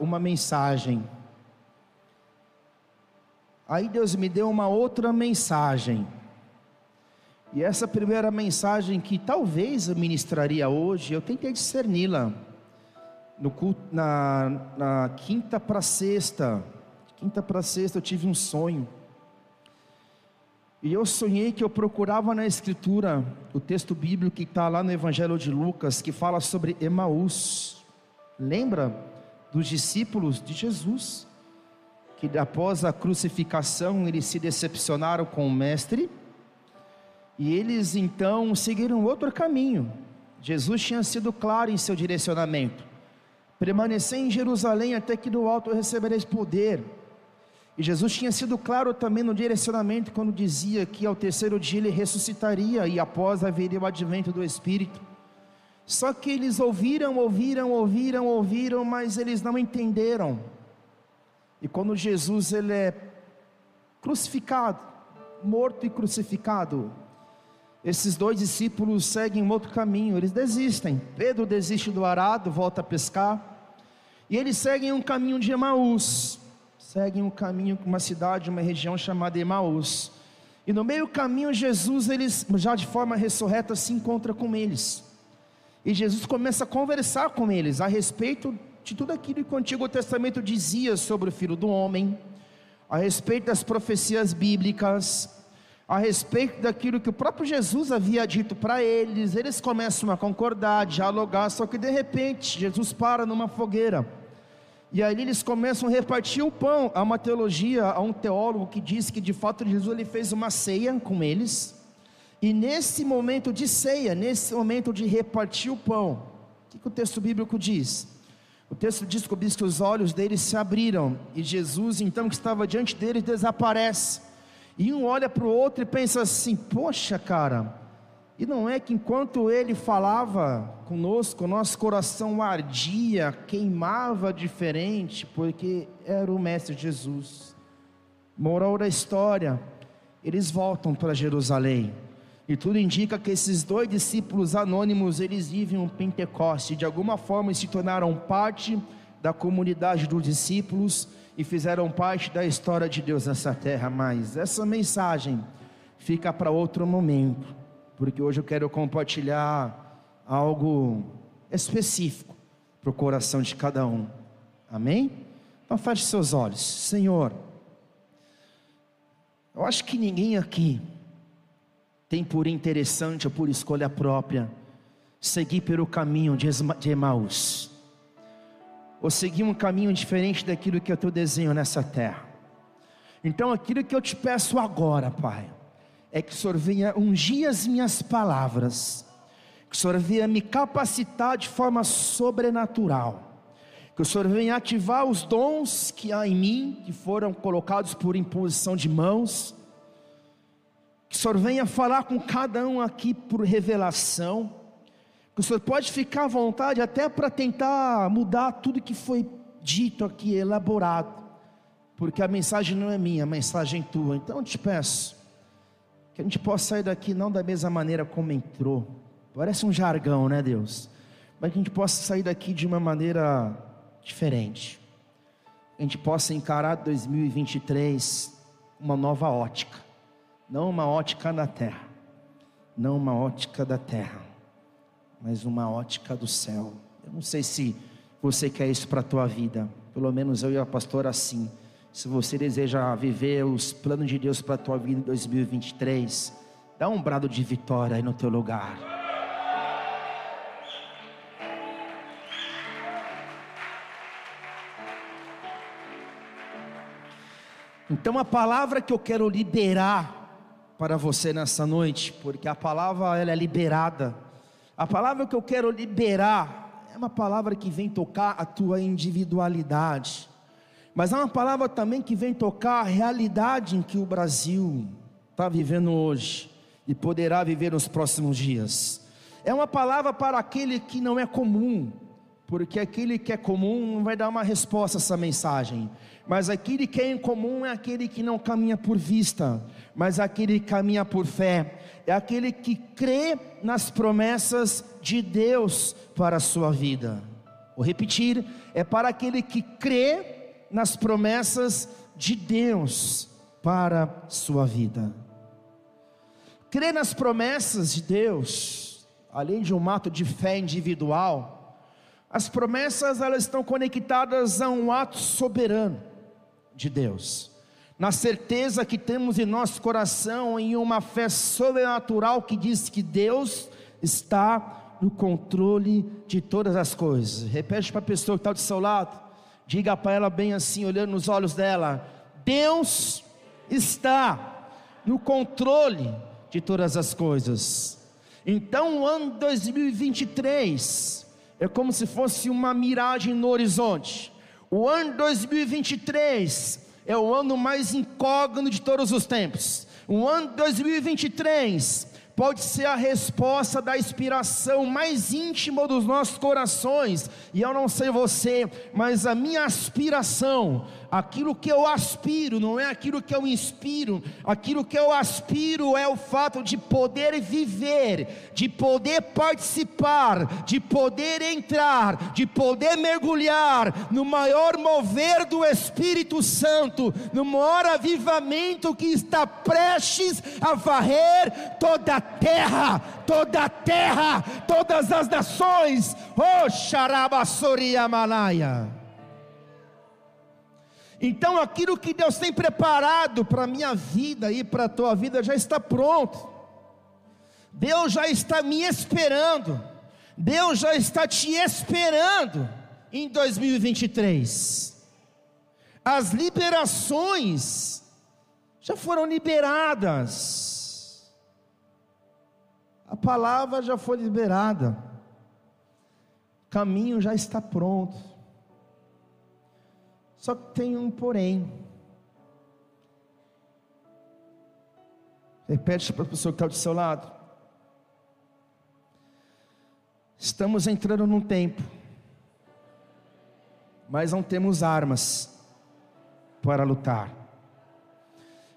uma mensagem. Aí Deus me deu uma outra mensagem. E essa primeira mensagem que talvez eu ministraria hoje, eu tentei discerni-la no culto, na, na quinta para sexta. Quinta para sexta eu tive um sonho. E eu sonhei que eu procurava na Escritura o texto bíblico que está lá no Evangelho de Lucas, que fala sobre Emaús. Lembra dos discípulos de Jesus, que após a crucificação eles se decepcionaram com o Mestre, e eles então seguiram outro caminho. Jesus tinha sido claro em seu direcionamento: permanecer em Jerusalém até que do alto recebereis poder. E Jesus tinha sido claro também no direcionamento quando dizia que ao terceiro dia ele ressuscitaria e após haveria o advento do Espírito. Só que eles ouviram, ouviram, ouviram, ouviram, mas eles não entenderam. E quando Jesus ele é crucificado, morto e crucificado, esses dois discípulos seguem um outro caminho, eles desistem. Pedro desiste do arado, volta a pescar, e eles seguem um caminho de Emaús seguem um caminho uma cidade, uma região chamada Emaús. E no meio do caminho, Jesus, eles, já de forma ressurreta, se encontra com eles. E Jesus começa a conversar com eles a respeito de tudo aquilo que o Antigo Testamento dizia sobre o Filho do Homem, a respeito das profecias bíblicas, a respeito daquilo que o próprio Jesus havia dito para eles. Eles começam a concordar, a dialogar, só que de repente Jesus para numa fogueira e aí eles começam a repartir o pão. Há uma teologia, há um teólogo que diz que de fato Jesus ele fez uma ceia com eles. E nesse momento de ceia, nesse momento de repartir o pão, o que, que o texto bíblico diz? O texto diz que os olhos deles se abriram e Jesus, então que estava diante deles, desaparece. E um olha para o outro e pensa assim: Poxa, cara, e não é que enquanto ele falava conosco, nosso coração ardia, queimava diferente, porque era o Mestre Jesus. Moral da história, eles voltam para Jerusalém. E tudo indica que esses dois discípulos anônimos, eles vivem um Pentecoste, de alguma forma se tornaram parte da comunidade dos discípulos e fizeram parte da história de Deus nessa terra. Mas essa mensagem fica para outro momento porque hoje eu quero compartilhar algo específico para o coração de cada um. Amém? Então feche seus olhos. Senhor, eu acho que ninguém aqui tem por interessante ou por escolha própria seguir pelo caminho de Emaús, ou seguir um caminho diferente daquilo que é o teu desenho nessa terra. Então, aquilo que eu te peço agora, Pai, é que o Senhor venha ungir as minhas palavras, que o Senhor venha me capacitar de forma sobrenatural, que o Senhor venha ativar os dons que há em mim, que foram colocados por imposição de mãos, que o Senhor venha falar com cada um aqui por revelação, que o Senhor pode ficar à vontade até para tentar mudar tudo que foi dito aqui, elaborado, porque a mensagem não é minha, a mensagem é tua, então eu te peço, que a gente possa sair daqui não da mesma maneira como entrou. Parece um jargão, né, Deus? Mas que a gente possa sair daqui de uma maneira diferente. A gente possa encarar 2023 uma nova ótica. Não uma ótica da terra. Não uma ótica da terra. Mas uma ótica do céu. Eu não sei se você quer isso para a tua vida. Pelo menos eu e a pastora assim. Se você deseja viver os planos de Deus para a tua vida em 2023, dá um brado de vitória aí no teu lugar. Então a palavra que eu quero liberar para você nessa noite, porque a palavra ela é liberada. A palavra que eu quero liberar é uma palavra que vem tocar a tua individualidade mas há uma palavra também que vem tocar a realidade em que o Brasil está vivendo hoje e poderá viver nos próximos dias. É uma palavra para aquele que não é comum, porque aquele que é comum não vai dar uma resposta a essa mensagem, mas aquele que é incomum é aquele que não caminha por vista, mas aquele que caminha por fé, é aquele que crê nas promessas de Deus para a sua vida. Vou repetir: é para aquele que crê nas promessas de Deus para sua vida. Crer nas promessas de Deus, além de um ato de fé individual, as promessas elas estão conectadas a um ato soberano de Deus. Na certeza que temos em nosso coração em uma fé sobrenatural que diz que Deus está no controle de todas as coisas. Repete para a pessoa que está do seu lado, diga para ela bem assim, olhando nos olhos dela: Deus está no controle de todas as coisas. Então, o ano 2023 é como se fosse uma miragem no horizonte. O ano 2023 é o ano mais incógnito de todos os tempos. O ano 2023 pode ser a resposta da inspiração mais íntima dos nossos corações. E eu não sei você, mas a minha aspiração Aquilo que eu aspiro não é aquilo que eu inspiro, aquilo que eu aspiro é o fato de poder viver, de poder participar, de poder entrar, de poder mergulhar no maior mover do Espírito Santo, no maior avivamento que está prestes a varrer toda a terra, toda a terra, todas as nações. Oh, Xarabassoria Malaya. Então aquilo que Deus tem preparado para a minha vida e para a tua vida já está pronto. Deus já está me esperando. Deus já está te esperando em 2023. As liberações já foram liberadas. A palavra já foi liberada. O caminho já está pronto. Só que tem um porém. Repete para a pessoa que está do seu lado. Estamos entrando num tempo, mas não temos armas para lutar.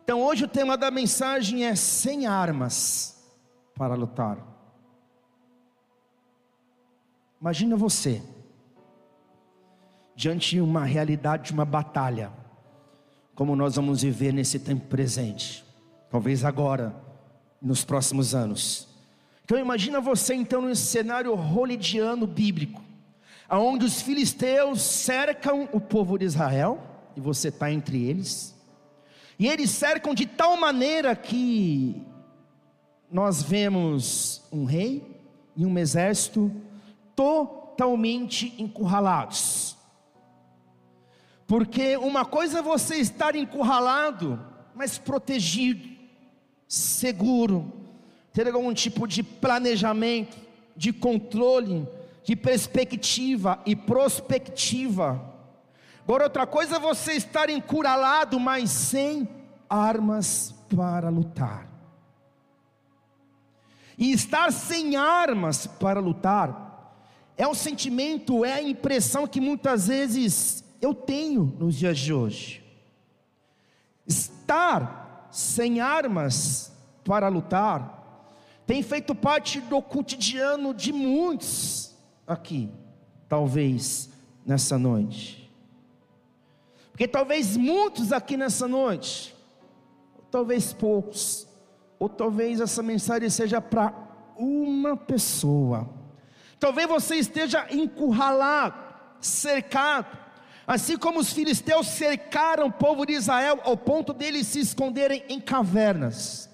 Então hoje o tema da mensagem é sem armas para lutar. Imagina você diante de uma realidade de uma batalha, como nós vamos viver nesse tempo presente, talvez agora, nos próximos anos. Então imagina você então nesse cenário holidiano bíblico, aonde os filisteus cercam o povo de Israel, e você está entre eles, e eles cercam de tal maneira que nós vemos um rei e um exército totalmente encurralados. Porque uma coisa é você estar encurralado, mas protegido, seguro, ter algum tipo de planejamento, de controle, de perspectiva e prospectiva. Agora, outra coisa é você estar encurralado, mas sem armas para lutar. E estar sem armas para lutar é um sentimento, é a impressão que muitas vezes eu tenho nos dias de hoje. Estar sem armas para lutar tem feito parte do cotidiano de muitos aqui, talvez nessa noite. Porque talvez muitos aqui nessa noite, talvez poucos, ou talvez essa mensagem seja para uma pessoa. Talvez você esteja encurralado, cercado, Assim como os filisteus cercaram o povo de Israel ao ponto deles se esconderem em cavernas,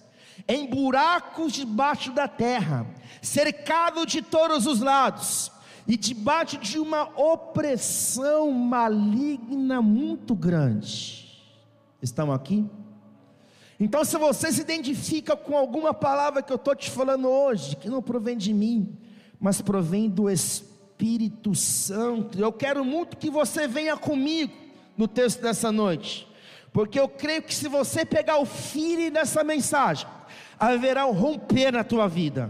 em buracos debaixo da terra, cercado de todos os lados e debaixo de uma opressão maligna muito grande. Estão aqui? Então, se você se identifica com alguma palavra que eu estou te falando hoje, que não provém de mim, mas provém do Espírito Espírito Santo. Eu quero muito que você venha comigo no texto dessa noite, porque eu creio que se você pegar o feeling dessa mensagem, haverá um romper na tua vida.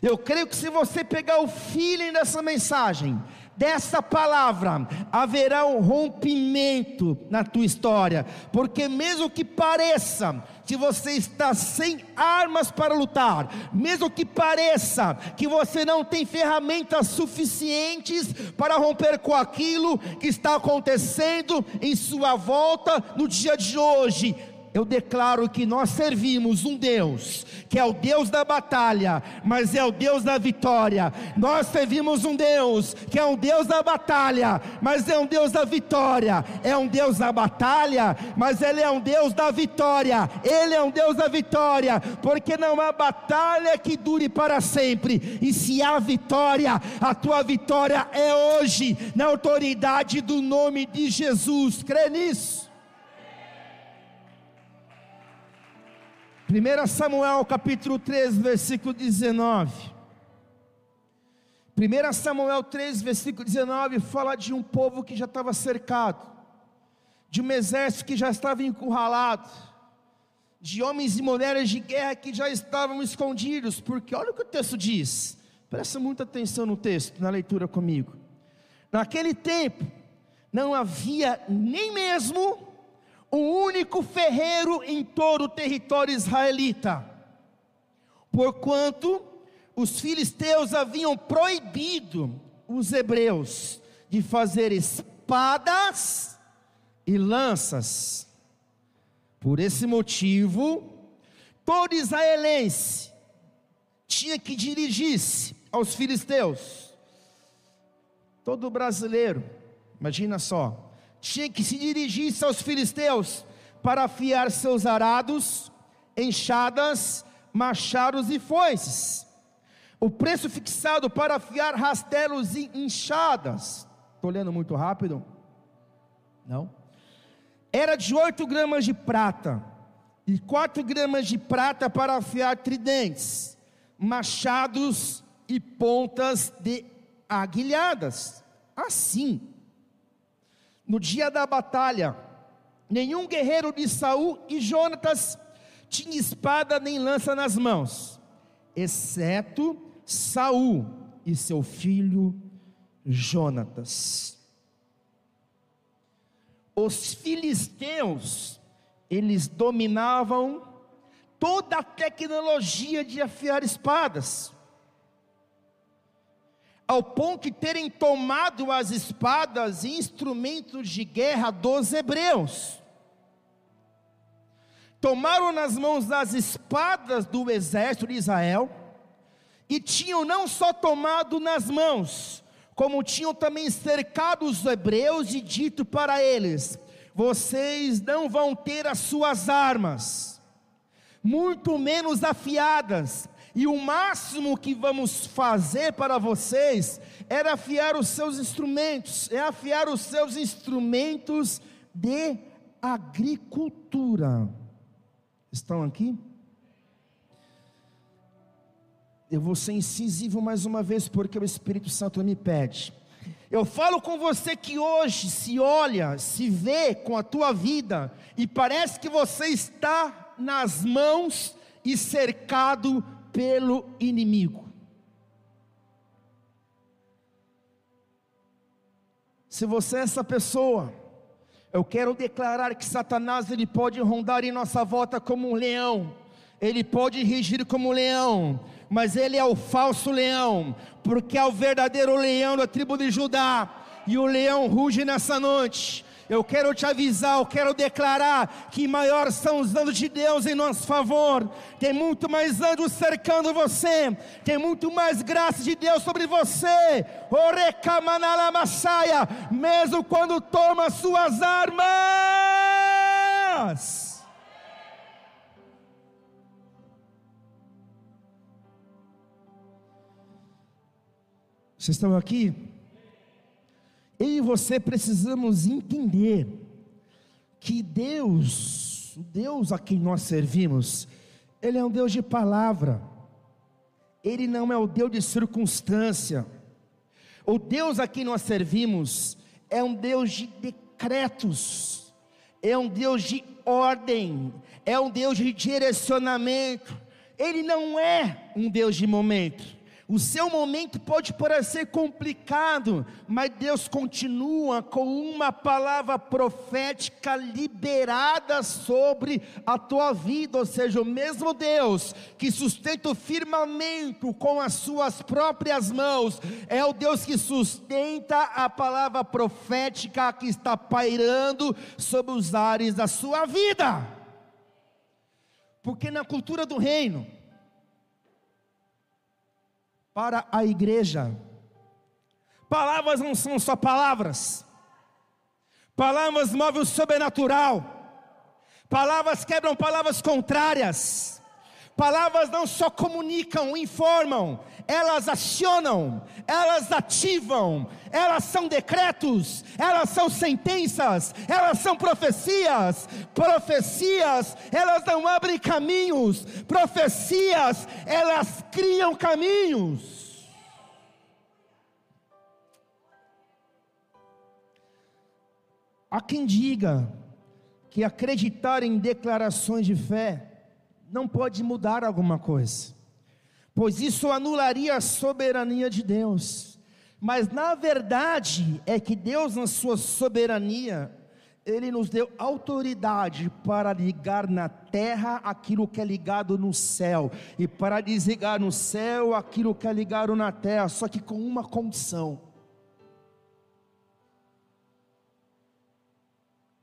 Eu creio que se você pegar o feeling dessa mensagem, dessa palavra, haverá um rompimento na tua história, porque mesmo que pareça que você está sem armas para lutar, mesmo que pareça que você não tem ferramentas suficientes para romper com aquilo que está acontecendo em sua volta no dia de hoje, eu declaro que nós servimos um Deus, que é o Deus da batalha, mas é o Deus da vitória. Nós servimos um Deus, que é um Deus da batalha, mas é um Deus da vitória. É um Deus da batalha, mas Ele é um Deus da vitória. Ele é um Deus da vitória, porque não há batalha que dure para sempre. E se há vitória, a tua vitória é hoje, na autoridade do nome de Jesus. Crê nisso. 1 Samuel capítulo 3, versículo 19. 1 Samuel 3, versículo 19 fala de um povo que já estava cercado, de um exército que já estava encurralado, de homens e mulheres de guerra que já estavam escondidos, porque olha o que o texto diz, presta muita atenção no texto, na leitura comigo. Naquele tempo, não havia nem mesmo o único ferreiro em todo o território israelita, porquanto os filisteus haviam proibido os hebreus de fazer espadas e lanças. Por esse motivo, todo israelense tinha que dirigir-se aos filisteus. Todo brasileiro, imagina só, tinha que se dirigir aos filisteus para afiar seus arados, enxadas, machados e foices. O preço fixado para afiar rastelos e enxadas, estou lendo muito rápido? Não? Era de 8 gramas de prata, e 4 gramas de prata para afiar tridentes, machados e pontas de aguilhadas. Assim, no dia da batalha, nenhum guerreiro de Saul e Jonatas tinha espada nem lança nas mãos, exceto Saul e seu filho Jonatas. Os filisteus, eles dominavam toda a tecnologia de afiar espadas ao ponto de terem tomado as espadas e instrumentos de guerra dos hebreus. Tomaram nas mãos as espadas do exército de Israel e tinham não só tomado nas mãos, como tinham também cercado os hebreus e dito para eles: vocês não vão ter as suas armas, muito menos afiadas, e o máximo que vamos fazer para vocês era afiar os seus instrumentos, é afiar os seus instrumentos de agricultura. Estão aqui? Eu vou ser incisivo mais uma vez, porque o Espírito Santo me pede. Eu falo com você que hoje se olha, se vê com a tua vida e parece que você está nas mãos e cercado pelo inimigo. Se você é essa pessoa, eu quero declarar que Satanás ele pode rondar em nossa volta como um leão, ele pode rigir como um leão, mas ele é o falso leão, porque é o verdadeiro leão da tribo de Judá, e o leão ruge nessa noite. Eu quero te avisar, eu quero declarar que maiores são os anjos de Deus em nosso favor. Tem muito mais anjos cercando você, tem muito mais graça de Deus sobre você. Orecamanalamasaia, mesmo quando toma suas armas. Vocês estão aqui? Eu e você precisamos entender que Deus, o Deus a quem nós servimos, Ele é um Deus de palavra, Ele não é o Deus de circunstância. O Deus a quem nós servimos é um Deus de decretos, é um Deus de ordem, é um Deus de direcionamento. Ele não é um Deus de momento. O seu momento pode parecer complicado, mas Deus continua com uma palavra profética liberada sobre a tua vida, ou seja, o mesmo Deus que sustenta o firmamento com as suas próprias mãos, é o Deus que sustenta a palavra profética que está pairando sobre os ares da sua vida. Porque na cultura do reino, para a igreja. Palavras não são só palavras, palavras movem o sobrenatural, palavras quebram palavras contrárias. Palavras não só comunicam, informam, elas acionam, elas ativam, elas são decretos, elas são sentenças, elas são profecias. Profecias, elas não abrem caminhos, profecias, elas criam caminhos. Há quem diga que acreditar em declarações de fé não pode mudar alguma coisa, pois isso anularia a soberania de Deus. Mas na verdade é que Deus, na sua soberania, Ele nos deu autoridade para ligar na terra aquilo que é ligado no céu, e para desligar no céu aquilo que é ligado na terra, só que com uma condição.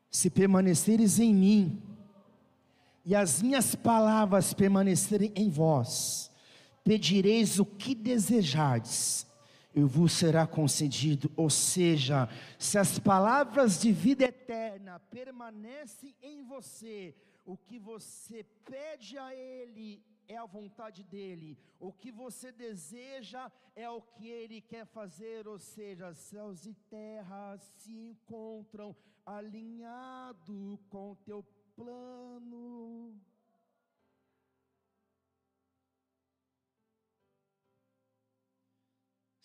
Se permaneceres em mim, e as minhas palavras permanecerem em vós, pedireis o que desejardes, e vos será concedido. Ou seja, se as palavras de vida eterna permanecem em você, o que você pede a Ele é a vontade dEle, o que você deseja é o que Ele quer fazer, ou seja, céus e terra se encontram alinhado com o teu plano.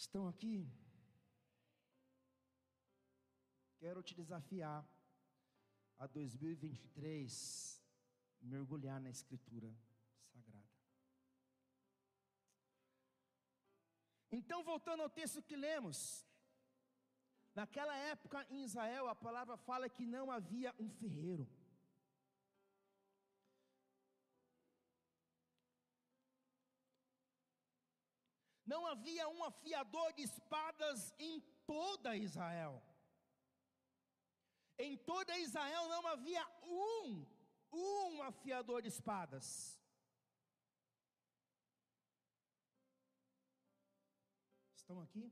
Estão aqui? Quero te desafiar a 2023 mergulhar na Escritura Sagrada. Então, voltando ao texto que lemos, naquela época em Israel, a palavra fala que não havia um ferreiro. Não havia um afiador de espadas em toda Israel. Em toda Israel não havia um, um afiador de espadas. Estão aqui?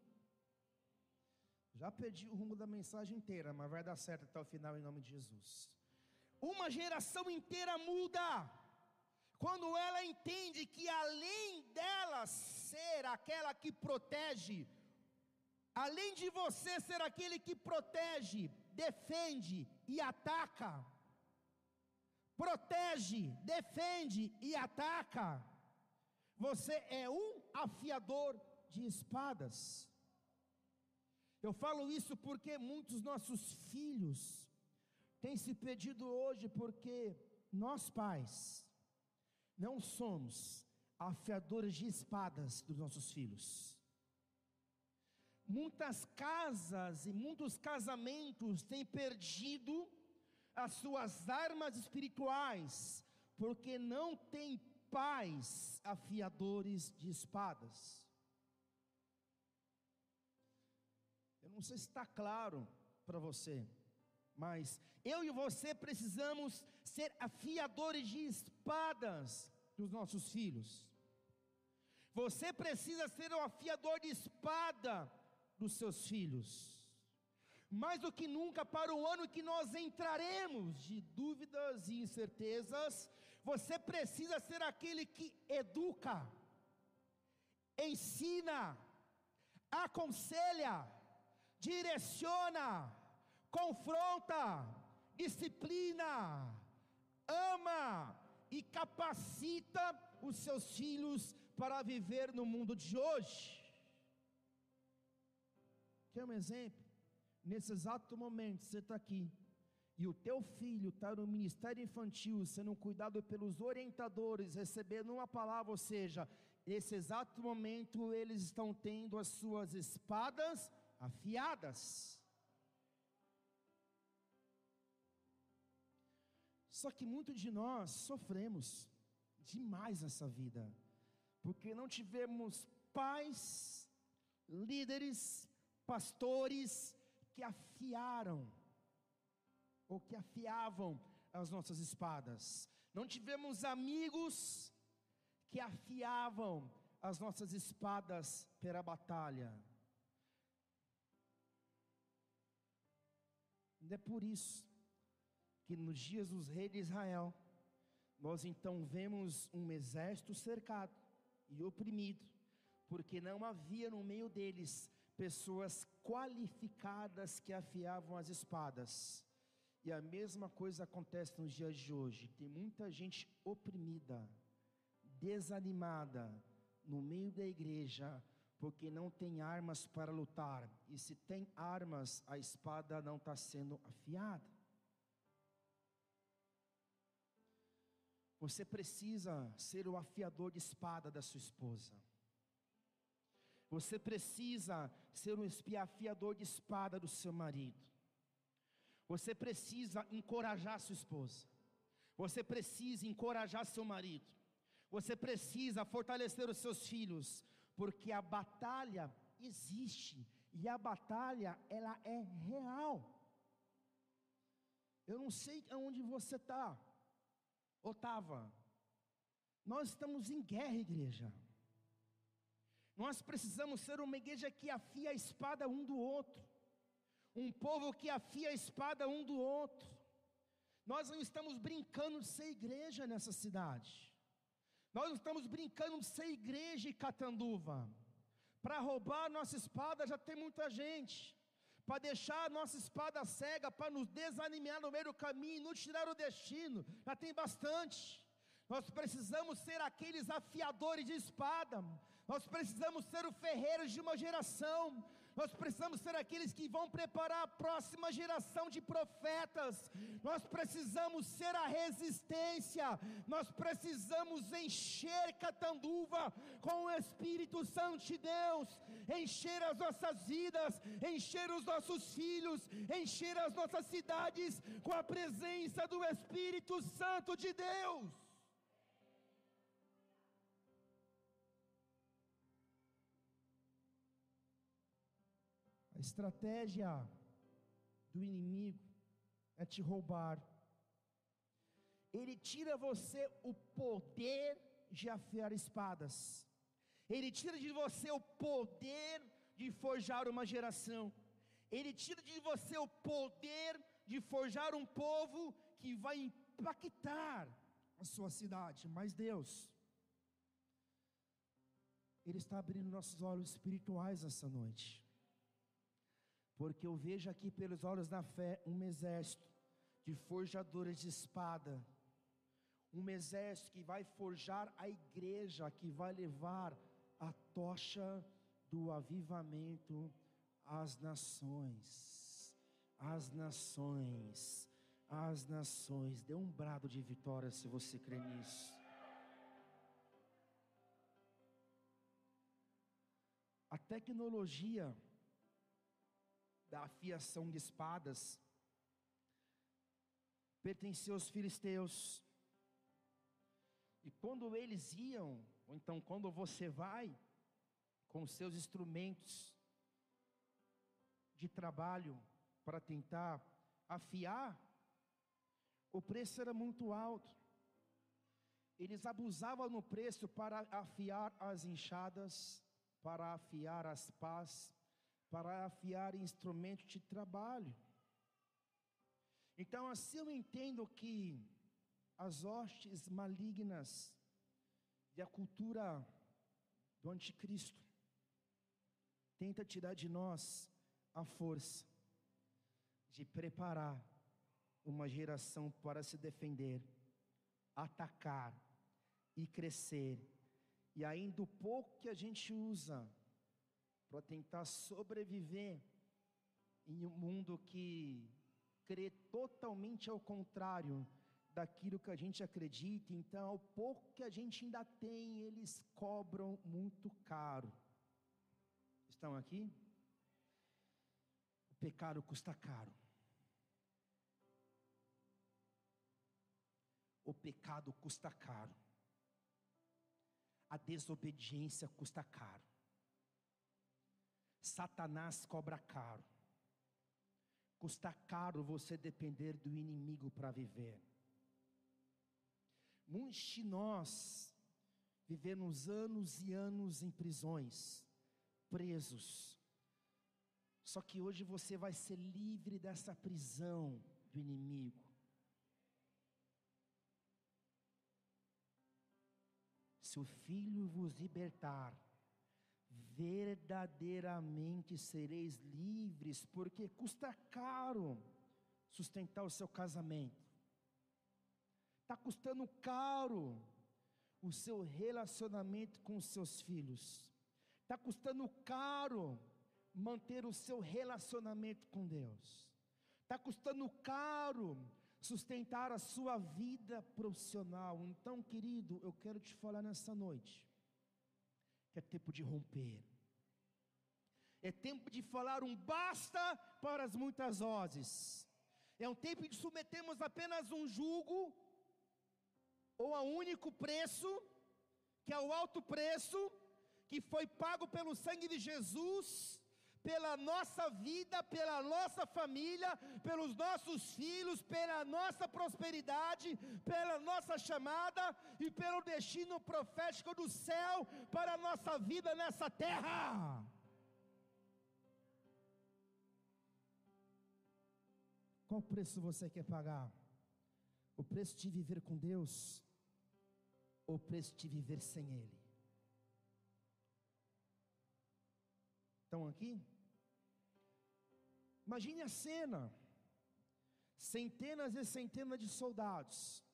Já perdi o rumo da mensagem inteira, mas vai dar certo até o final em nome de Jesus. Uma geração inteira muda quando ela entende que além dela ser aquela que protege, além de você ser aquele que protege, defende e ataca, protege, defende e ataca, você é um afiador de espadas. Eu falo isso porque muitos nossos filhos têm se pedido hoje porque nós pais não somos afiadores de espadas dos nossos filhos. Muitas casas e muitos casamentos têm perdido as suas armas espirituais, porque não têm pais afiadores de espadas. Eu não sei se está claro para você, mas eu e você precisamos ser afiadores de espadas dos nossos filhos. Você precisa ser o afiador de espada dos seus filhos. Mais do que nunca, para o ano que nós entraremos de dúvidas e incertezas, você precisa ser aquele que educa, ensina, aconselha, direciona, confronta, disciplina, ama e capacita os seus filhos para viver no mundo de hoje. Quer um exemplo? Nesse exato momento, você está aqui, e o teu filho está no ministério infantil, sendo cuidado pelos orientadores, recebendo uma palavra, ou seja, nesse exato momento eles estão tendo as suas espadas afiadas. Só que muitos de nós sofremos demais nessa vida, porque não tivemos pais, líderes, pastores que afiaram ou que afiavam as nossas espadas. Não tivemos amigos que afiavam as nossas espadas pela batalha. E é por isso que nos dias dos reis de Israel, nós então vemos um exército cercado e oprimido, porque não havia no meio deles pessoas qualificadas que afiavam as espadas. E a mesma coisa acontece nos dias de hoje. Tem muita gente oprimida, desanimada no meio da igreja, porque não tem armas para lutar, e se tem armas, a espada não está sendo afiada. Você precisa ser o afiador de espada da sua esposa. Você precisa ser o afiador de espada do seu marido. Você precisa encorajar sua esposa. Você precisa encorajar seu marido. Você precisa fortalecer os seus filhos, porque a batalha existe e a batalha ela é real. Eu não sei aonde você está, ou estava. Nós estamos em guerra, igreja. Nós precisamos ser uma igreja que afia a espada um do outro, um povo que afia a espada um do outro. Nós não estamos brincando de ser igreja nessa cidade. Nós não estamos brincando de ser igreja e catanduva. Para roubar nossa espada já tem muita gente. Para deixar a nossa espada cega, para nos desanimar no meio do caminho, nos tirar o destino, já tem bastante. Nós precisamos ser aqueles afiadores de espada. Nós precisamos ser o ferreiro de uma geração. Nós precisamos ser aqueles que vão preparar a próxima geração de profetas. Nós precisamos ser a resistência. Nós precisamos encher Catanduva com o Espírito Santo de Deus, encher as nossas vidas, encher os nossos filhos, encher as nossas cidades com a presença do Espírito Santo de Deus. Estratégia do inimigo é te roubar. Ele tira você o poder de afiar espadas. Ele tira de você o poder de forjar uma geração. Ele tira de você o poder de forjar um povo que vai impactar a sua cidade. Mas Deus, Ele está abrindo nossos olhos espirituais essa noite porque eu vejo aqui pelos olhos da fé um exército de forjadores de espada, um exército que vai forjar a igreja, que vai levar a tocha do avivamento às nações, às nações, às nações. Dê um brado de vitória se você crê nisso. A tecnologia da afiação de espadas pertenceu aos filisteus. E quando eles iam, ou então quando você vai com seus instrumentos de trabalho para tentar afiar, o preço era muito alto. Eles abusavam no preço para afiar as enxadas, para afiar as pás, para afiar instrumento de trabalho. Então, assim eu entendo que as hostes malignas e a cultura do anticristo tenta tirar de nós a força de preparar uma geração para se defender, atacar e crescer. E ainda o pouco que a gente usa para tentar sobreviver em um mundo que crê totalmente ao contrário, daquilo que a gente acredita, então, o pouco que a gente ainda tem, eles cobram muito caro. Estão aqui? O pecado custa caro. O pecado custa caro. A desobediência custa caro. Satanás cobra caro. Custa caro você depender do inimigo para viver. Muitos de nós vivemos anos e anos em prisões, presos. Só que hoje você vai ser livre dessa prisão do inimigo. Se o Filho vos libertar, verdadeiramente sereis livres, porque custa caro sustentar o seu casamento, está custando caro o seu relacionamento com os seus filhos, está custando caro manter o seu relacionamento com Deus, está custando caro sustentar a sua vida profissional. Então, querido, eu quero te falar nessa noite que é tempo de romper. É tempo de falar um basta para as muitas vozes. É um tempo de submetermos apenas um jugo ou a único preço, que é o alto preço que foi pago pelo sangue de Jesus pela nossa vida, pela nossa família, pelos nossos filhos, pela nossa prosperidade, pela nossa chamada e pelo destino profético do céu para a nossa vida nessa terra. Qual preço você quer pagar? O preço de viver com Deus ou o preço de viver sem Ele? Estão aqui? Imagine a cena: centenas e centenas de soldados,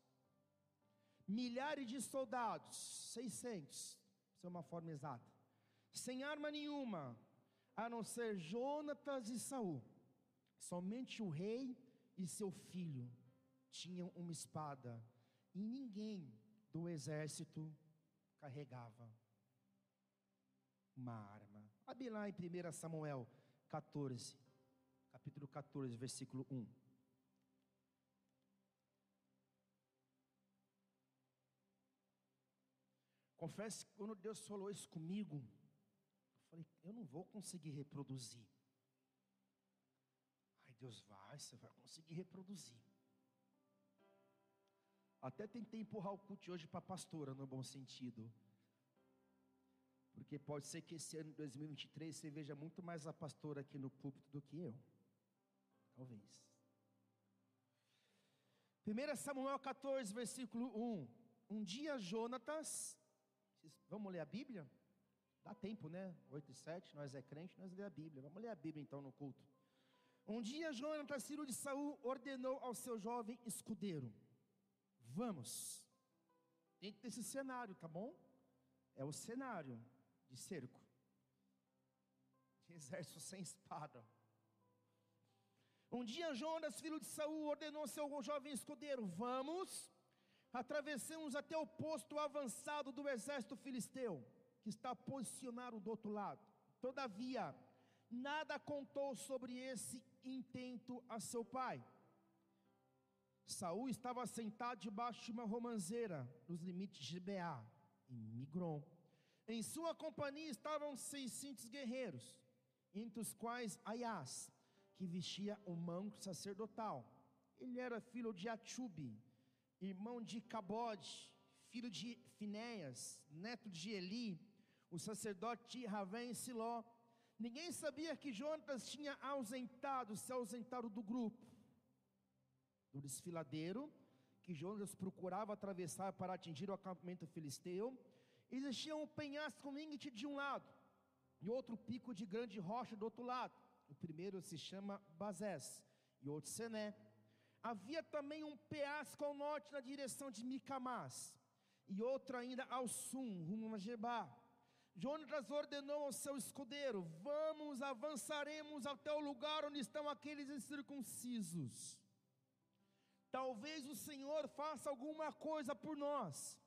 milhares de soldados, 600, isso é uma forma exata, sem arma nenhuma, a não ser Jonatas e Saul. Somente o rei e seu filho tinham uma espada, e ninguém do exército carregava uma. Abre lá em 1 Samuel 14, capítulo 14, versículo 1. Confesso que quando Deus falou isso comigo, eu falei, eu não vou conseguir reproduzir. Ai, Deus vai, você vai conseguir reproduzir. Até tentei empurrar o culto hoje para a pastora, no bom sentido. Porque pode ser que esse ano de 2023 você veja muito mais a pastora aqui no púlpito do que eu. Talvez. 1 Samuel 14, versículo 1. Um dia Jonatas, vamos ler a Bíblia? Dá tempo, né? 8 e 7, nós é crente, nós lê a Bíblia. Vamos ler a Bíblia então no culto. Um dia Jonatas, filho de Saul, ordenou ao seu jovem escudeiro: Vamos. Dentro desse cenário, tá bom? É o cenário de cerco, de exército sem espada. Um dia Jonas, filho de Saul, ordenou ao seu jovem escudeiro: Vamos, atravessemos até o posto avançado do exército filisteu, que está posicionado do outro lado. Todavia, nada contou sobre esse intento a seu pai. Saul estava sentado debaixo de uma romanceira, nos limites de Beá, em Migron. Em sua companhia estavam 600 guerreiros, entre os quais Aias, que vestia o manto sacerdotal. Ele era filho de Atube, irmão de Cabode, filho de Finéias, neto de Eli, o sacerdote de e Siló. Ninguém sabia que Jonas tinha ausentado, se ausentado do grupo, do desfiladeiro, que Jonas procurava atravessar para atingir o acampamento filisteu Existia um penhasco Mingit de um lado e outro pico de grande rocha do outro lado. O primeiro se chama Bazés e outro Sené. Havia também um penhasco ao norte na direção de Micamás e outro ainda ao sul, rumo a Jebá. Jonas ordenou ao seu escudeiro: Vamos, avançaremos até o lugar onde estão aqueles incircuncisos. talvez o Senhor faça alguma coisa por nós.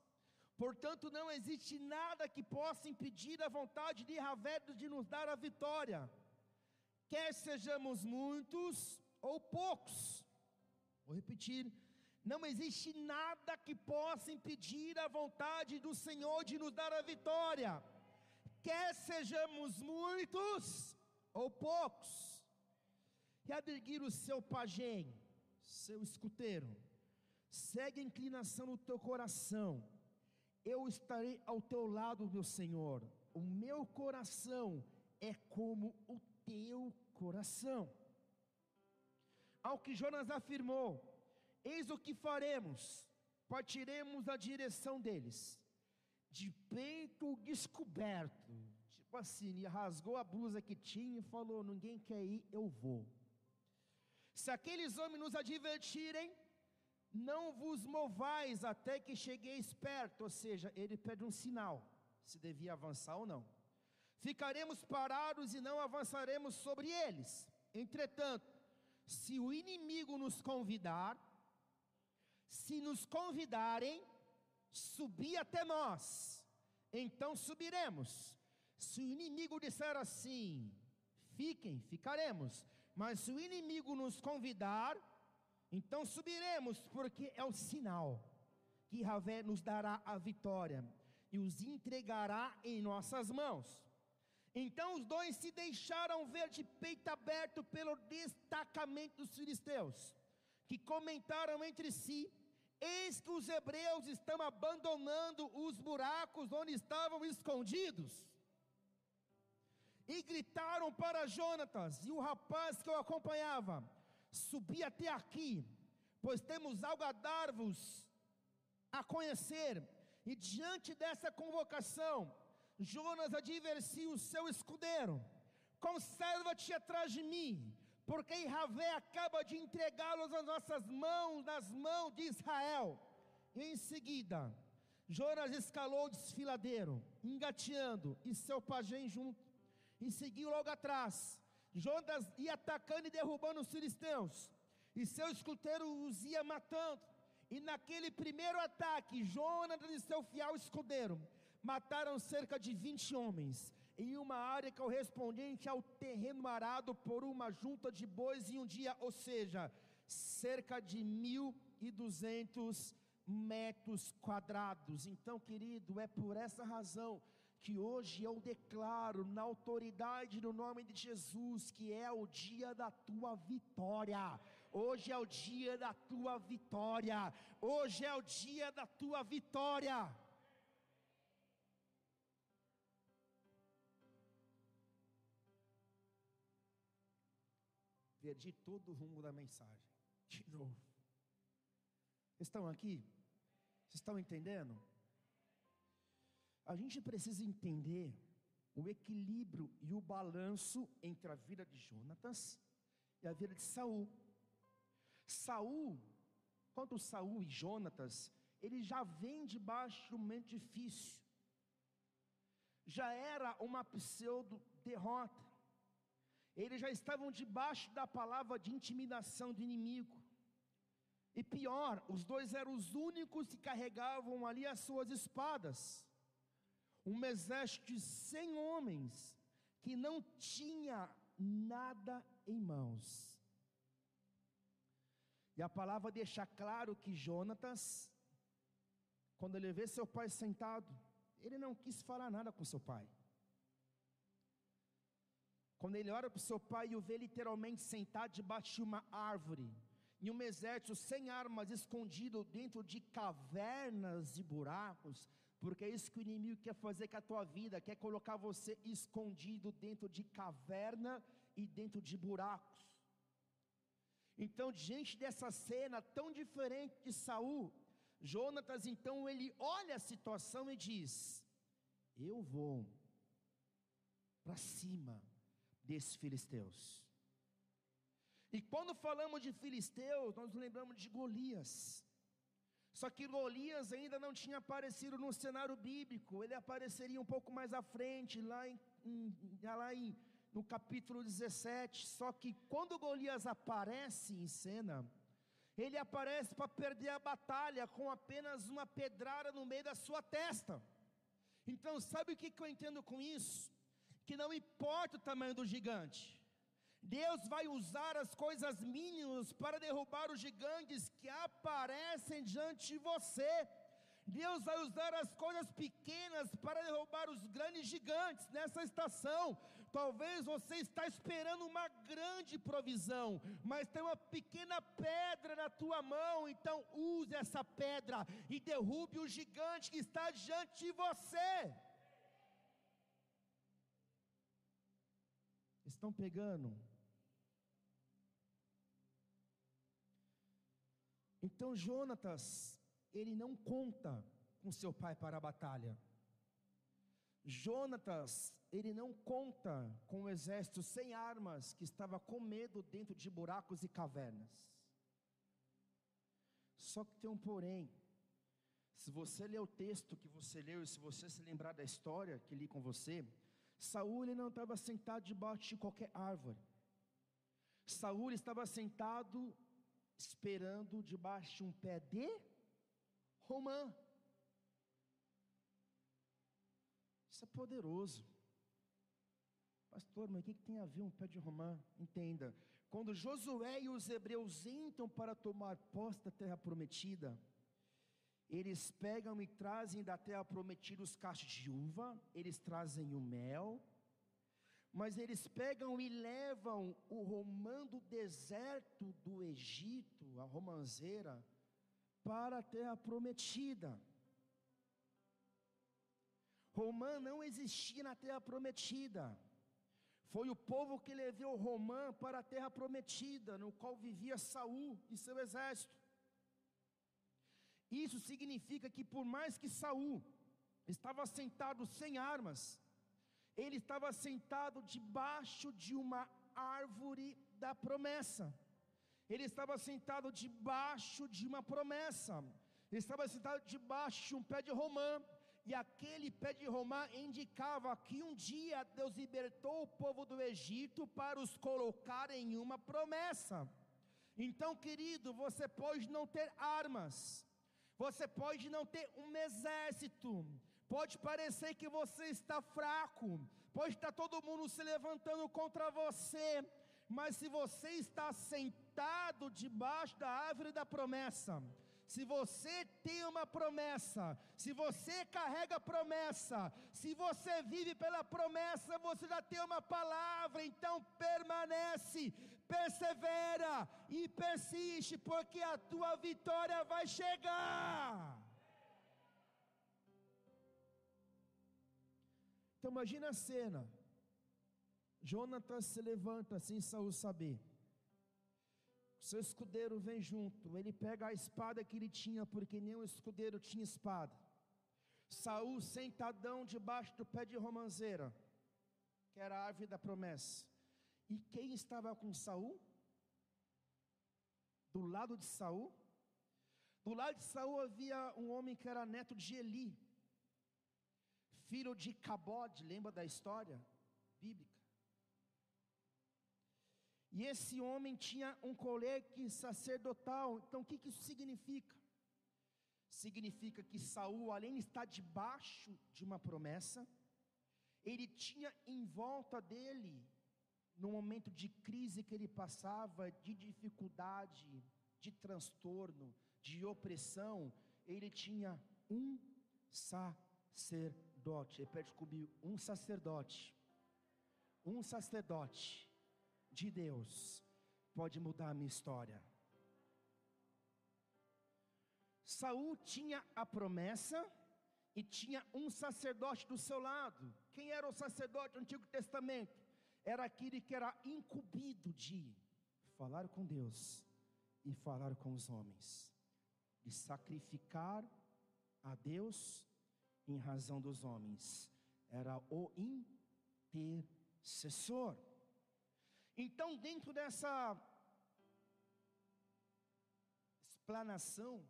Portanto, não existe nada que possa impedir a vontade de Javé de nos dar a vitória, quer sejamos muitos ou poucos. Vou repetir: não existe nada que possa impedir a vontade do Senhor de nos dar a vitória, quer sejamos muitos ou poucos. E aderguir o seu pajem, seu escuteiro, segue a inclinação no teu coração, eu estarei ao teu lado, meu Senhor, o meu coração é como o teu coração. Ao que Jonas afirmou: Eis o que faremos, partiremos a direção deles, de peito descoberto. Tipo assim, rasgou a blusa que tinha e falou: Ninguém quer ir, eu vou. Se aqueles homens nos advertirem, não vos movais até que chegueis perto, ou seja, ele pede um sinal, se devia avançar ou não. Ficaremos parados e não avançaremos sobre eles. Entretanto, se o inimigo nos convidar, se nos convidarem, subir até nós, então subiremos. Se o inimigo disser assim, fiquem, ficaremos. Mas se o inimigo nos convidar, então subiremos, porque é o sinal que Javé nos dará a vitória e os entregará em nossas mãos. Então os dois se deixaram ver de peito aberto pelo destacamento dos filisteus, que comentaram entre si: Eis que os hebreus estão abandonando os buracos onde estavam escondidos e gritaram para Jonatas e o rapaz que o acompanhava: Subi até aqui, pois temos algo a dar-vos a conhecer. E diante dessa convocação, Jonas adversia o seu escudeiro: Conserva-te atrás de mim, porque Ravé acaba de entregá-los nas nossas mãos, nas mãos de Israel. E em seguida, Jonas escalou o desfiladeiro, engateando, e seu pajem junto e seguiu logo atrás. Jonas ia atacando e derrubando os filisteus, e seu escuteiro os ia matando. E naquele primeiro ataque, Jonas e seu fiel escudeiro mataram cerca de 20 homens, em uma área correspondente ao terreno arado por uma junta de bois em um dia, ou seja, cerca de 1.200 metros quadrados. Então, querido, é por essa razão que hoje eu declaro na autoridade do nome de Jesus que é o dia da tua vitória. Hoje é o dia da tua vitória. Hoje é o dia da tua vitória. Perdi todo o rumo da mensagem. De novo. Estão aqui? Vocês estão entendendo? A gente precisa entender o equilíbrio e o balanço entre a vida de Jonatas e a vida de Saul. Saul, quanto Saul e Jonatas, ele já vem debaixo de um momento difícil. Já era uma pseudo derrota. Eles já estavam debaixo da palavra de intimidação do inimigo. E pior, os dois eram os únicos que carregavam ali as suas espadas um exército de cem homens que não tinha nada em mãos. E a palavra deixa claro que Jonatas, quando ele vê seu pai sentado, ele não quis falar nada com seu pai. Quando ele olha para o seu pai e o vê literalmente sentado debaixo de uma árvore, em um exército sem armas, escondido dentro de cavernas e buracos, porque é isso que o inimigo quer fazer com a tua vida, quer colocar você escondido dentro de caverna e dentro de buracos. Então, diante dessa cena tão diferente de Saul, Jonatas então ele olha a situação e diz: Eu vou para cima desses filisteus. E quando falamos de filisteus, nós lembramos de Golias. Só que Golias ainda não tinha aparecido no cenário bíblico, ele apareceria um pouco mais à frente, lá, em, em, lá em, no capítulo 17. Só que quando Golias aparece em cena, ele aparece para perder a batalha com apenas uma pedrada no meio da sua testa. Então, sabe o que eu entendo com isso? Que não importa o tamanho do gigante, Deus vai usar as coisas mínimas para derrubar os gigantes que aparecem diante de você. Deus vai usar as coisas pequenas para derrubar os grandes gigantes nessa estação. Talvez você está esperando uma grande provisão, mas tem uma pequena pedra na tua mão, então use essa pedra e derrube o gigante que está diante de você. Estão pegando? Então Jonatas ele não conta com seu pai para a batalha. Jonatas, ele não conta com o um exército sem armas que estava com medo dentro de buracos e cavernas. Só que tem um porém. Se você ler o texto que você leu e se você se lembrar da história que li com você, Saul ele não estava sentado debaixo de qualquer árvore. Saul estava sentado esperando debaixo de um pé de romã. Isso é poderoso. Pastor, mas o que, tem a ver um pé de romã? Entenda. Quando Josué e os hebreus entram para tomar posse da terra prometida, eles pegam e trazem da terra prometida os cachos de uva, eles trazem o mel, mas eles pegam e levam o romã do deserto do Egito, a romanzeira, para a terra prometida. Romã não existia na terra prometida. Foi o povo que levou Romã para a terra prometida, no qual vivia Saul e seu exército. Isso significa que por mais que Saul estava sentado sem armas, ele estava sentado debaixo de uma árvore da promessa. Ele estava sentado debaixo de uma promessa. Ele estava sentado debaixo de um pé de romã. E aquele pé de romã indicava que um dia Deus libertou o povo do Egito para os colocar em uma promessa. Então, querido, você pode não ter armas, você pode não ter um exército, pode parecer que você está fraco, pode estar todo mundo se levantando contra você, mas se você está sentado debaixo da árvore da promessa, se você tem uma promessa, se você carrega promessa, se você vive pela promessa, você já tem uma palavra, então permanece, persevera e persiste, porque a tua vitória vai chegar. Então imagina a cena. Jonatas se levanta sem Saul saber. Seu escudeiro vem junto, ele pega a espada que ele tinha, porque nenhum escudeiro tinha espada. Saul sentadão debaixo do pé de romanceira, que era a árvore da promessa. E quem estava com Saul? Do lado de Saul? Do lado de Saul havia um homem que era neto de Eli, filho de Cabode, lembra da história bíblica? E esse homem tinha um colete sacerdotal. Então o que, que isso significa? Significa que Saul, além de estar debaixo de uma promessa, ele tinha em volta dele, no momento de crise que ele passava, de dificuldade, de transtorno, de opressão, ele tinha um sacerdote. Repete comigo: um sacerdote. Um sacerdote de Deus pode mudar a minha história. Saul tinha a promessa e tinha um sacerdote do seu lado. Quem era o sacerdote do Antigo Testamento? Era aquele que era incumbido de falar com Deus e falar com os homens, de sacrificar a Deus em razão dos homens. Era o intercessor. Então, dentro dessa explanação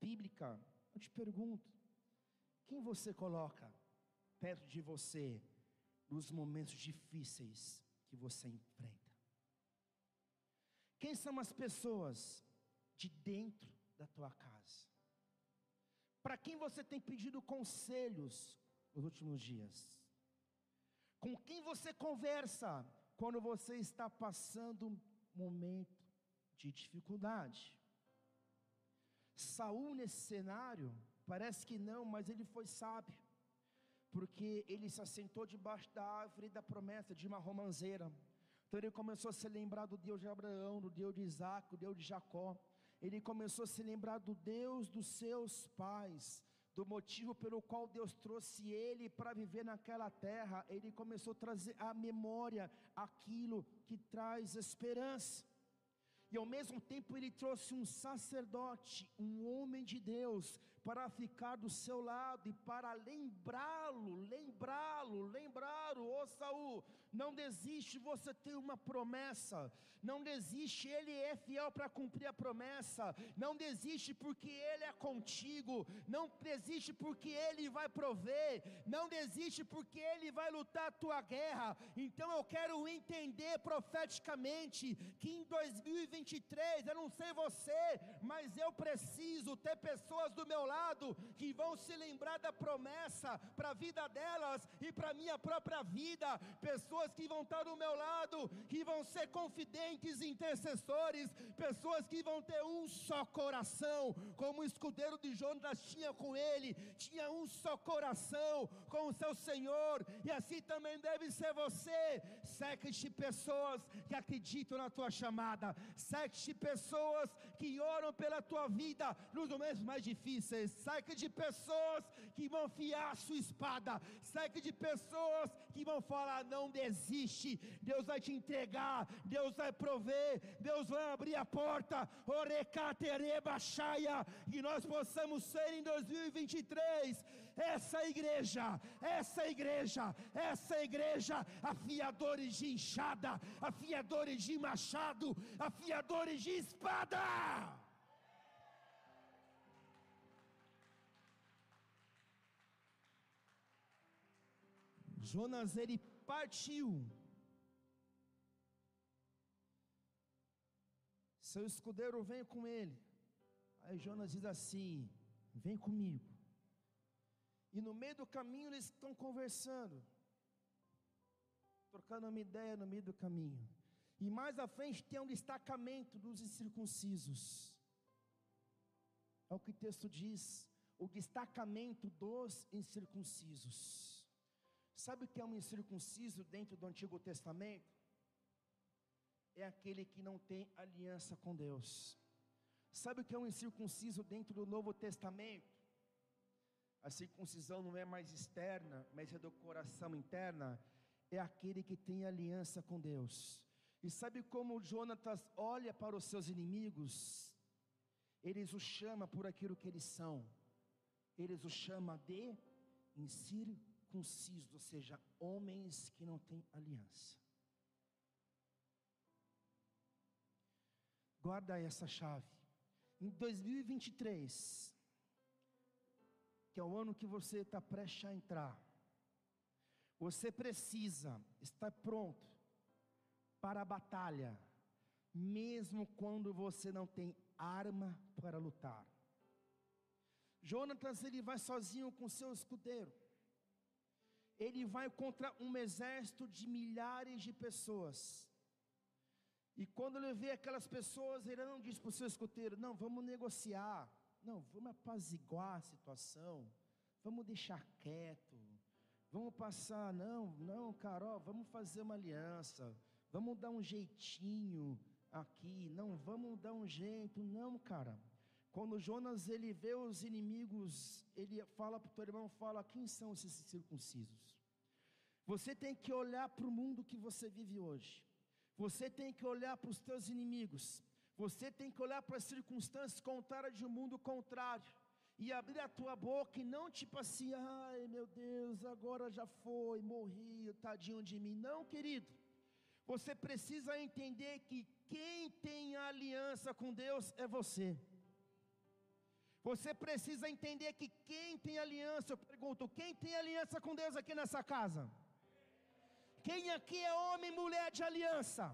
bíblica, eu te pergunto: quem você coloca perto de você nos momentos difíceis que você enfrenta? Quem são as pessoas de dentro da tua casa. Para quem você tem pedido conselhos nos últimos dias? Com quem você conversa quando você está passando um momento de dificuldade? Saul nesse cenário, parece que não, mas ele foi sábio, porque ele se assentou debaixo da árvore da promessa de uma romanceira. Então ele começou a se lembrar do Deus de Abraão, do Deus de Isaac, do Deus de Jacó. Ele começou a se lembrar do Deus dos seus pais, do motivo pelo qual Deus trouxe ele para viver naquela terra. Ele começou a trazer à memória aquilo que traz esperança e ao mesmo tempo ele trouxe um sacerdote, um homem de Deus, para ficar do seu lado e para lembrá-lo, lembrá-lo, lembrá-lo, ô Saul, não desiste, você tem uma promessa, não desiste, ele é fiel para cumprir a promessa, não desiste porque ele é contigo, não desiste porque ele vai prover, não desiste porque ele vai lutar a tua guerra. Então eu quero entender profeticamente que em 2020 2023, eu não sei você, mas eu preciso ter pessoas do meu lado que vão se lembrar da promessa para a vida delas e para a minha própria vida, pessoas que vão estar do meu lado, que vão ser confidentes intercessores, pessoas que vão ter um só coração, como o escudeiro de Jonas tinha com ele, tinha um só coração com o seu Senhor, e assim também deve ser você, de pessoas que acreditam na tua chamada, de pessoas que oram pela tua vida nos momentos mais difíceis, cerca de pessoas que vão fiar a sua espada, cerca de pessoas que vão falar: não desiste, Deus vai te entregar, Deus vai prover, Deus vai abrir a porta, e nós possamos ser em 2023 essa igreja, essa igreja, essa igreja, afiadores de enxada, afiadores de machado, afiadores de espada. Jonas ele partiu. Seu escudeiro vem com ele. Aí Jonas diz assim: Vem comigo. E no meio do caminho eles estão conversando, trocando uma ideia no meio do caminho. E mais à frente tem um destacamento dos incircuncisos. É o que o texto diz, o destacamento dos incircuncisos. Sabe o que é um incircunciso dentro do Antigo Testamento? É aquele que não tem aliança com Deus. Sabe o que é um incircunciso dentro do Novo Testamento? A circuncisão não é mais externa, mas é do coração interna. É aquele que tem aliança com Deus. E sabe como Jonatas olha para os seus inimigos? Eles o chama por aquilo que eles são. Eles o chama de incircuncisos, ou seja, homens que não têm aliança. Guarda essa chave. Em 2023, que é o ano que você está prestes a entrar, você precisa estar pronto para a batalha, mesmo quando você não tem arma para lutar. Jonatas ele vai sozinho com seu escudeiro. Ele vai contra um exército de milhares de pessoas. E quando ele vê aquelas pessoas, ele não diz para o seu escuteiro: Não, vamos negociar. Não, vamos apaziguar a situação. Vamos deixar quieto. Vamos passar. Não, não, Carol, vamos fazer uma aliança vamos dar um jeitinho aqui, não vamos dar um jeito, não, cara. Quando Jonas ele vê os inimigos, ele fala para o teu irmão, fala, quem são esses circuncisos? Você tem que olhar para o mundo que você vive hoje. Você tem que olhar para os teus inimigos. Você tem que olhar para as circunstâncias contrárias de um mundo contrário. E abrir a tua boca e não tipo assim, ai meu Deus, agora já foi, morri, tadinho de mim. Não, querido. Você precisa entender que quem tem aliança com Deus é você. Você precisa entender que quem tem aliança, eu pergunto, quem tem aliança com Deus aqui nessa casa? Quem aqui é homem e mulher de aliança?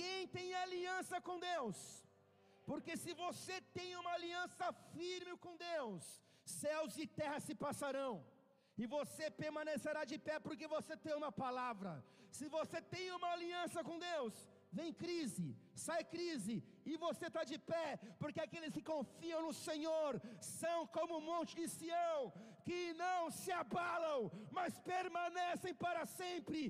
Quem tem aliança com Deus? Porque se você tem uma aliança firme com Deus, céus e terra se passarão, e você permanecerá de pé porque você tem uma palavra. Se você tem uma aliança com Deus, vem crise, sai crise, e você está de pé, porque aqueles que confiam no Senhor são como o monte de Sião, que não se abalam, mas permanecem para sempre.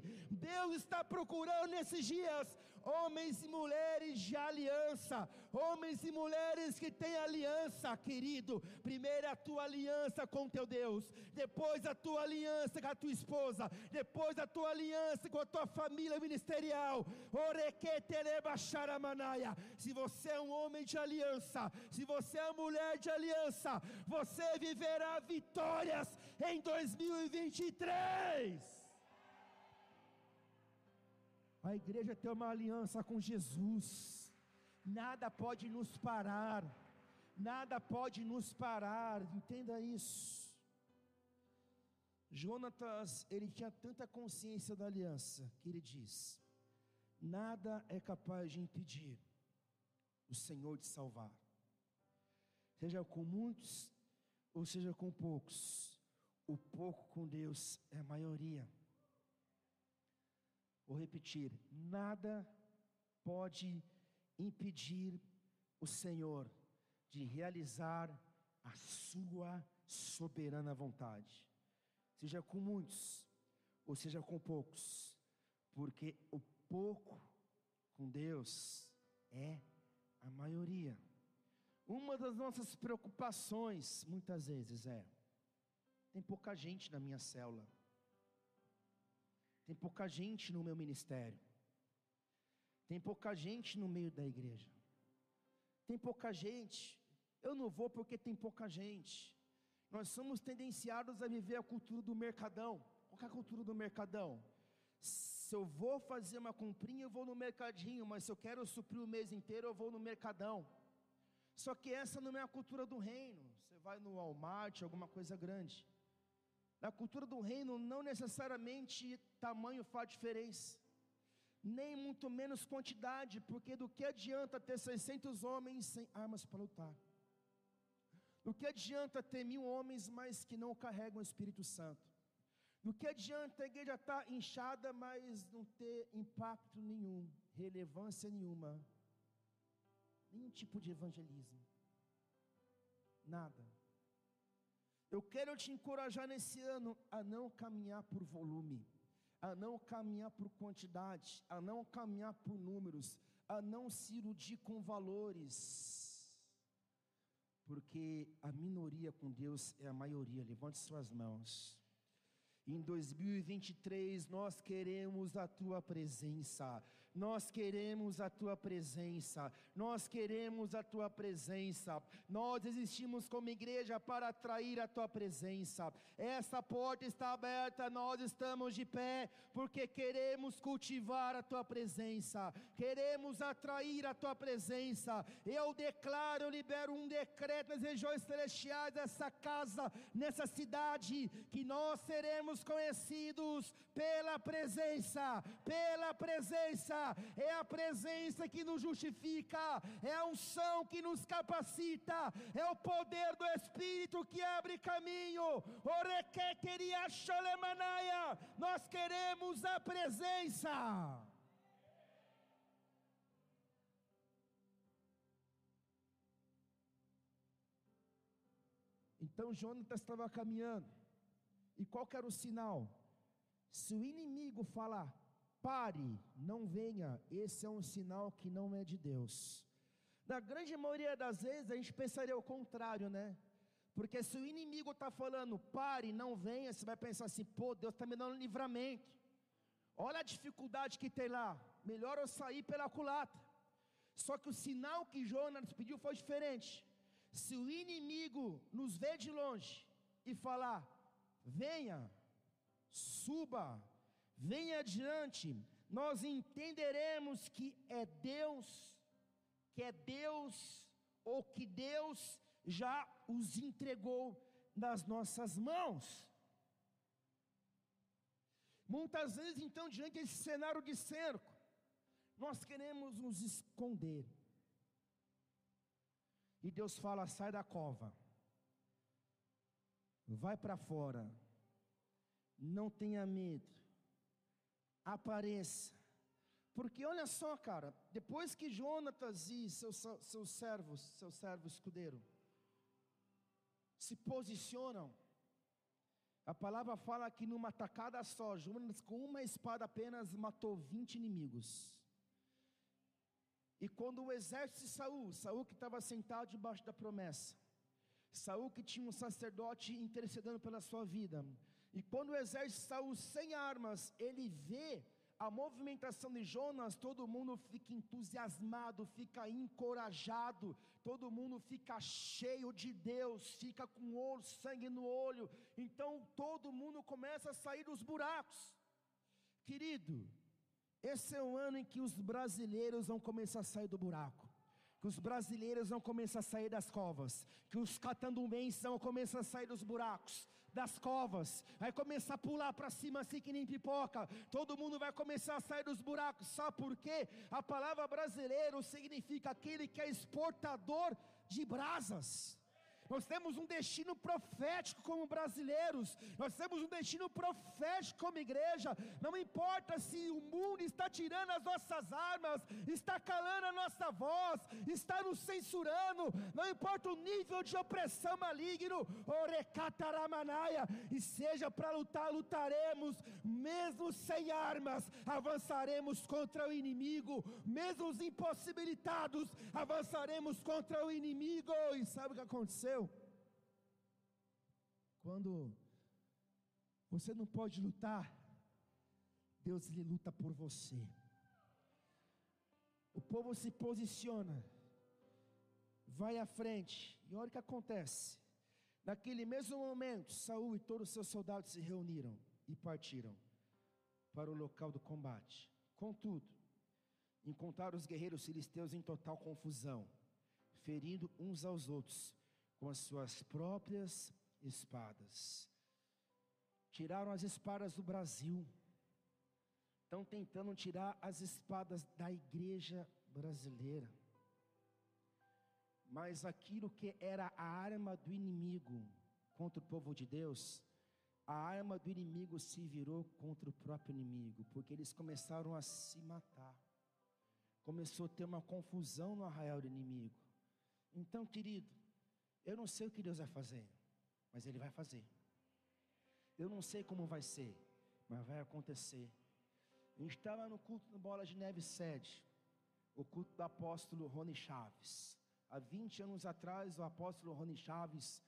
Deus está procurando nesses dias homens e mulheres de aliança, homens e mulheres que têm aliança, querido. Primeiro a tua aliança com teu Deus, depois a tua aliança com a tua esposa, depois a tua aliança com a tua família ministerial. Se você é um homem de aliança, se você é uma mulher de aliança, você viverá vitórias em 2023. A igreja tem uma aliança com Jesus. Nada pode nos parar. Nada pode nos parar. Entenda isso. Jonatas, ele tinha tanta consciência da aliança que ele diz: Nada é capaz de impedir o Senhor de salvar. Seja com muitos ou seja com poucos, o pouco com Deus é a maioria. Vou repetir: nada pode impedir o Senhor de realizar a sua soberana vontade, seja com muitos ou seja com poucos, porque o pouco com Deus é a maioria. Uma das nossas preocupações, muitas vezes, é: tem pouca gente na minha célula tem pouca gente no meu ministério. Tem pouca gente no meio da igreja. Tem pouca gente. Eu não vou porque tem pouca gente. Nós somos tendenciados a viver a cultura do mercadão. Qual é a cultura do mercadão? Se eu vou fazer uma comprinha, eu vou no mercadinho, mas se eu quero suprir o mês inteiro, eu vou no mercadão. Só que essa não é a cultura do reino. Você vai no Walmart, alguma coisa grande. Na cultura do reino, não necessariamente tamanho faz diferença, nem muito menos quantidade, porque do que adianta ter 600 homens sem armas para lutar? Do que adianta ter mil homens, mas que não carregam o Espírito Santo? Do que adianta a igreja estar tá inchada, mas não ter impacto nenhum, relevância nenhuma, nenhum tipo de evangelismo? Nada. Eu quero te encorajar nesse ano a não caminhar por volume, a não caminhar por quantidade, a não caminhar por números, a não se iludir com valores, porque a minoria com Deus é a maioria. Levante suas mãos. Em 2023 nós queremos a tua presença. Nós queremos a tua presença. Nós queremos a tua presença. Nós existimos como igreja para atrair a tua presença. Essa porta está aberta, nós estamos de pé porque queremos cultivar a tua presença. Queremos atrair a tua presença. Eu declaro, eu libero um decreto nas regiões celestiais dessa casa, nessa cidade que nós seremos conhecidos pela presença, pela presença, é a presença que nos justifica, é a unção que nos capacita, é o poder do Espírito que abre caminho. Nós queremos a presença. Então Jonatas estava caminhando. E qual era o sinal? Se o inimigo falar, pare, não venha, esse é um sinal que não é de Deus. Na grande maioria das vezes a gente pensaria o contrário, né? Porque se o inimigo está falando, pare, não venha, você vai pensar assim, pô, Deus está me dando livramento. Olha a dificuldade que tem lá. Melhor eu sair pela culata. Só que o sinal que Jonas pediu foi diferente. Se o inimigo nos vê de longe e falar, venha, suba, venha adiante, nós entenderemos que é Deus, que é Deus, ou que Deus já os entregou nas nossas mãos. Muitas vezes, então, diante desse cenário de cerco, nós queremos nos esconder. E Deus fala: sai da cova, vai para fora, não tenha medo, apareça. Porque olha só, cara, depois que Jonatas e seus, seus servos, seu servo escudeiro, se posicionam, a palavra fala que numa tacada só, Jonas com uma espada apenas matou 20 inimigos. E quando o exército de Saul, Saul que estava sentado debaixo da promessa, Saul que tinha um sacerdote intercedendo pela sua vida, e quando o exército Saul sem armas, ele vê a movimentação de Jonas, todo mundo fica entusiasmado, fica encorajado, todo mundo fica cheio de Deus, fica com ouro, sangue no olho, então todo mundo começa a sair dos buracos. Querido, esse é o ano em que os brasileiros vão começar a sair do buraco que os brasileiros vão começar a sair das covas, que os catandumenses vão começar a sair dos buracos, das covas, vai começar a pular para cima assim que nem pipoca, todo mundo vai começar a sair dos buracos, sabe por quê? A palavra brasileiro significa aquele que é exportador de brasas. Nós temos um destino profético como brasileiros, nós temos um destino profético como igreja. Não importa se o mundo está tirando as nossas armas, está calando a nossa voz, está nos censurando, não importa o nível de opressão maligno, orecataramanaya, e seja para lutar, lutaremos, mesmo sem armas, avançaremos contra o inimigo, mesmo os impossibilitados, avançaremos contra o inimigo. E sabe o que aconteceu? Quando você não pode lutar, Deus lhe luta por você. O povo se posiciona, vai à frente, e olha o que acontece. Naquele mesmo momento, Saul e todos os seus soldados se reuniram e partiram para o local do combate. Contudo, encontraram os guerreiros filisteus em total confusão, ferindo uns aos outros com as suas próprias espadas. Tiraram as espadas do Brasil. Estão tentando tirar as espadas da igreja brasileira. Mas aquilo que era a arma do inimigo contra o povo de Deus, a arma do inimigo se virou contra o próprio inimigo, porque eles começaram a se matar. Começou a ter uma confusão no arraial do inimigo. Então, querido, eu não sei o que Deus vai fazer mas Ele vai fazer. Eu não sei como vai ser, mas vai acontecer. Gente estava no culto do Bola de Neve sede, o culto do apóstolo Rony Chaves. Há 20 anos atrás, o apóstolo Rony Chaves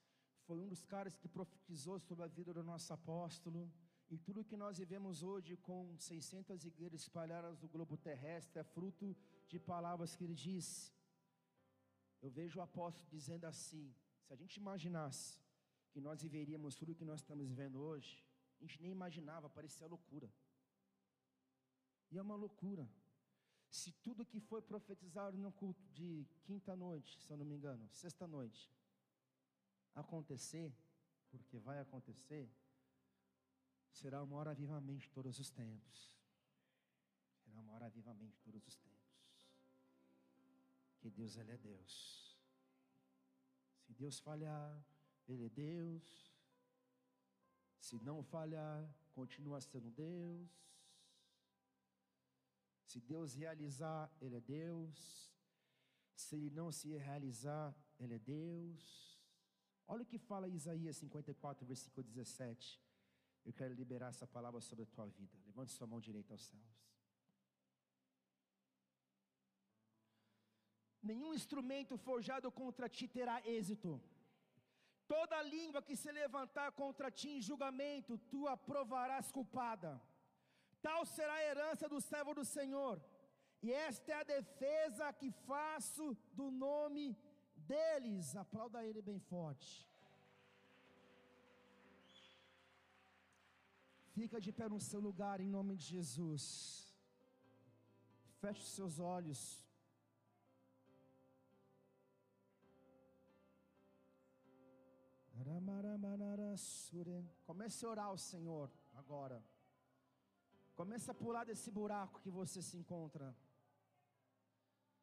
foi um dos caras que profetizou sobre a vida do nosso apóstolo. E tudo que nós vivemos hoje com 600 igrejas espalhadas no globo terrestre é fruto de palavras que ele disse. Eu vejo o apóstolo dizendo assim: se a gente imaginasse que nós viveríamos tudo o que nós estamos vivendo hoje, a gente nem imaginava, parecia loucura. E é uma loucura. Se tudo que foi profetizado no culto de quinta noite, se eu não me engano, sexta noite, acontecer, porque vai acontecer, será uma hora vivamente todos os tempos. Será uma hora vivamente todos os tempos. Que Deus, Ele é Deus. Se Deus falhar, ele é Deus. Se não falhar, continua sendo Deus. Se Deus realizar, Ele é Deus. Se Ele não se realizar, Ele é Deus. Olha o que fala Isaías 54, versículo 17. Eu quero liberar essa palavra sobre a tua vida. Levante sua mão direita aos céus. Nenhum instrumento forjado contra ti terá êxito Toda língua que se levantar contra ti em julgamento, tu a provarás culpada. Tal será a herança do servo do Senhor. E esta é a defesa que faço do nome deles. Aplauda ele bem forte. Fica de pé no seu lugar em nome de Jesus. Feche os seus olhos. Comece a orar ao Senhor agora. Comece a pular desse buraco que você se encontra.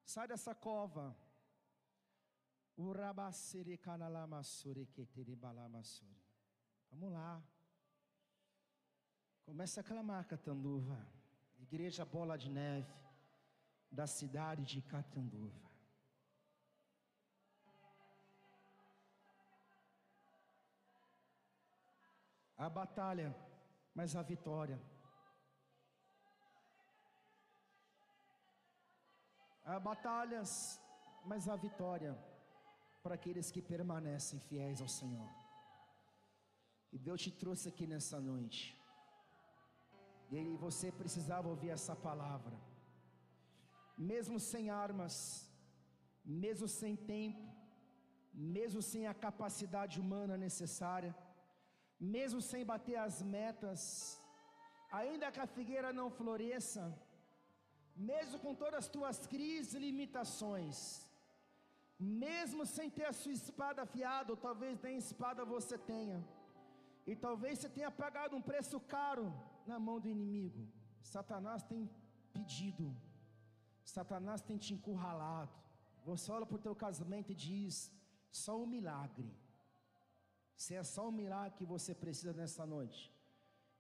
Sai dessa cova. Vamos lá. Começa a clamar, Catanduva. Igreja Bola de Neve da cidade de Catanduva. A batalha, mas a vitória. Há batalhas, mas a vitória para aqueles que permanecem fiéis ao Senhor. E Deus te trouxe aqui nessa noite. E você precisava ouvir essa palavra. Mesmo sem armas, mesmo sem tempo, mesmo sem a capacidade humana necessária, mesmo sem bater as metas, ainda que a figueira não floresça, mesmo com todas as tuas crises e limitações, mesmo sem ter a sua espada afiada, ou talvez nem espada você tenha, e talvez você tenha pagado um preço caro na mão do inimigo. Satanás tem pedido, Satanás tem te encurralado. Você olha para o teu casamento e diz: só um milagre. Se é só um milagre que você precisa nessa noite,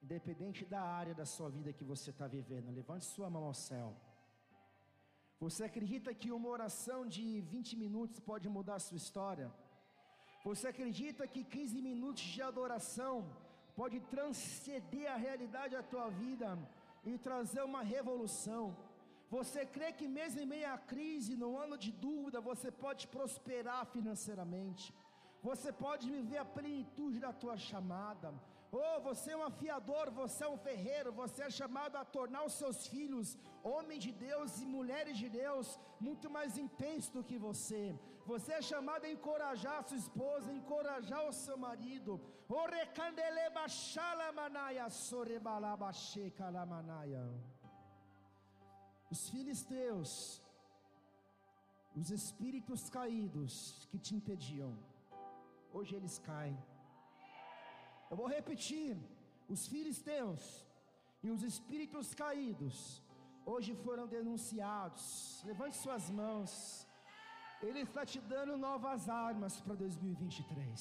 independente da área da sua vida que você está vivendo, levante sua mão ao céu. Você acredita que uma oração de 20 minutos pode mudar a sua história? Você acredita que 15 minutos de adoração pode transcender a realidade da tua vida e trazer uma revolução? Você crê que mesmo em meio à crise, no ano de dúvida, você pode prosperar financeiramente? Você pode viver a plenitude da tua chamada. Oh, você é um afiador, você é um ferreiro, você é chamado a tornar os seus filhos homens de Deus e mulheres de Deus muito mais intensos do que você. Você é chamado a encorajar a sua esposa, a encorajar o seu marido. Oh. Os filisteus, os espíritos caídos que te impediam hoje eles caem. Eu vou repetir: os filisteus e os espíritos caídos hoje foram denunciados. Levante suas mãos. Ele está te dando novas armas para 2023.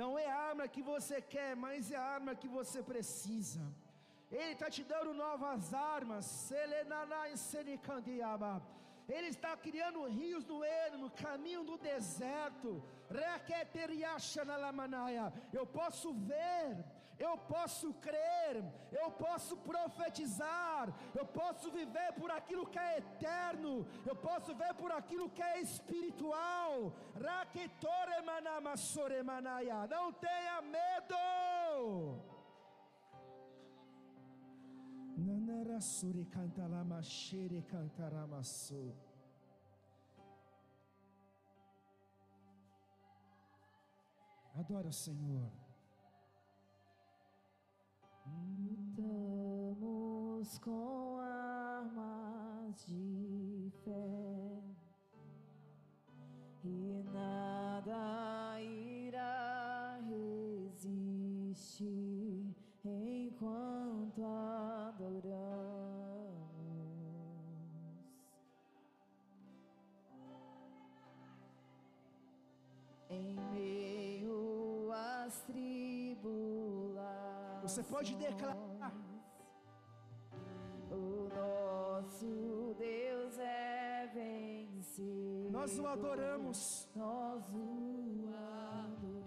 Não é a arma que você quer, mas é a arma que você precisa. Ele está te dando novas armas. Selenanai Senikandiaba ele está criando rios no ermo, caminho do deserto. Eu posso ver, eu posso crer, eu posso profetizar, eu posso viver por aquilo que é eterno, eu posso ver por aquilo que é espiritual. Não tenha medo. Nanarasuri cantalama shere cantaramasu. Adora o Senhor. Lutamos com você pode declarar. O nosso Deus é vencido. Nós o adoramos. Nós o adoramos.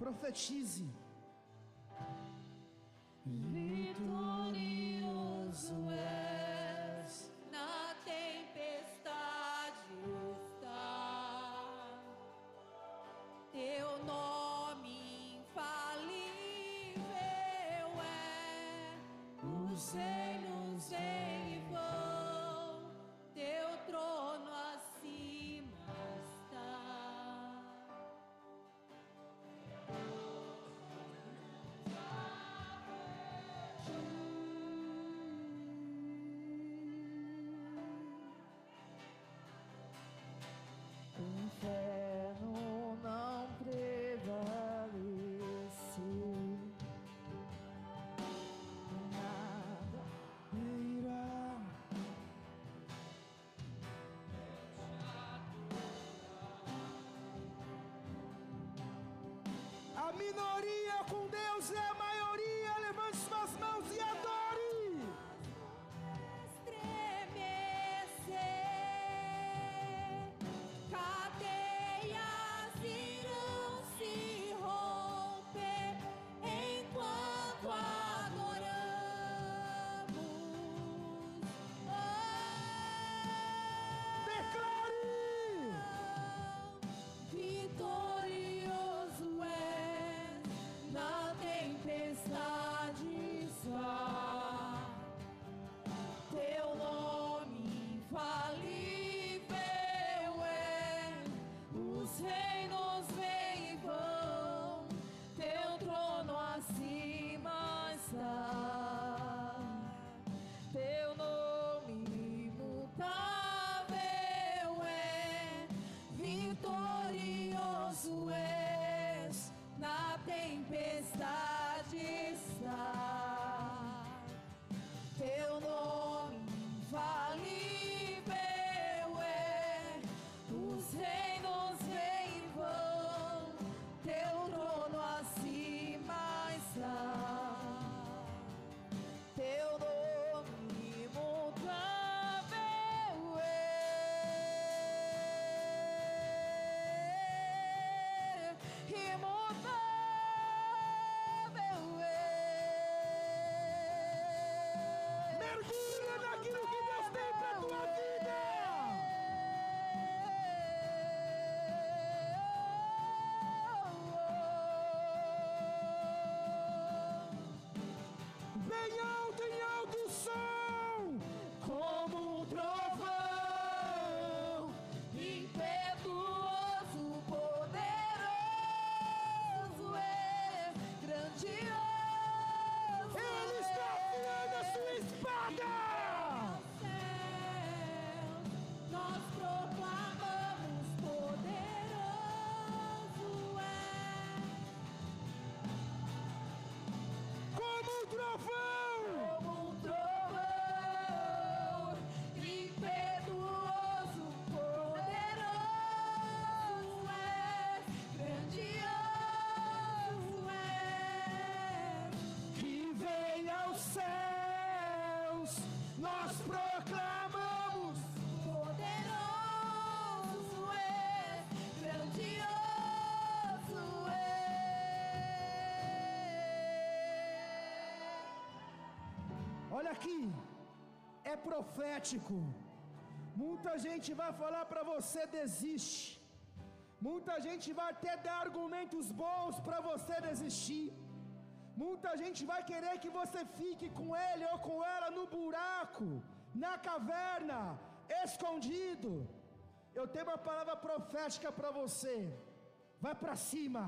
Profetize. Minoria com Deus é trovão. Como um trovão, impetuoso, poderoso é, grandioso é. que vem aos céus, nós proclamamos. Olha aqui, é profético. Muita gente vai falar para você desiste. Muita gente vai até dar argumentos bons para você desistir. Muita gente vai querer que você fique com ele ou com ela no buraco, na caverna, escondido. Eu tenho uma palavra profética para você. Vai para cima.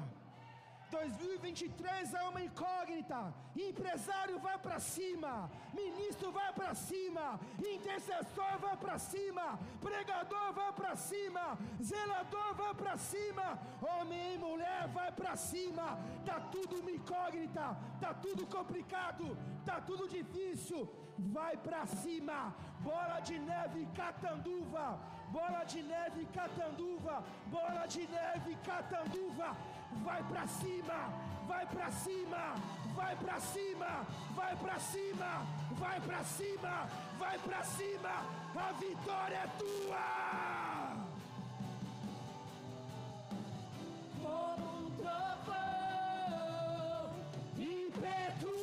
2023 é uma incógnita. Empresário vai para cima, ministro vai para cima, intercessor vai para cima, pregador vai para cima, zelador vai para cima, homem e mulher vai para cima. Tá tudo uma incógnita, tá tudo complicado, tá tudo difícil. Vai para cima, bola de neve catanduva, bola de neve catanduva, bola de neve catanduva vai pra cima, vai pra cima, vai pra cima, vai pra cima, vai pra cima, vai pra cima, a vitória é tua! Como um trovão, Impetuoso,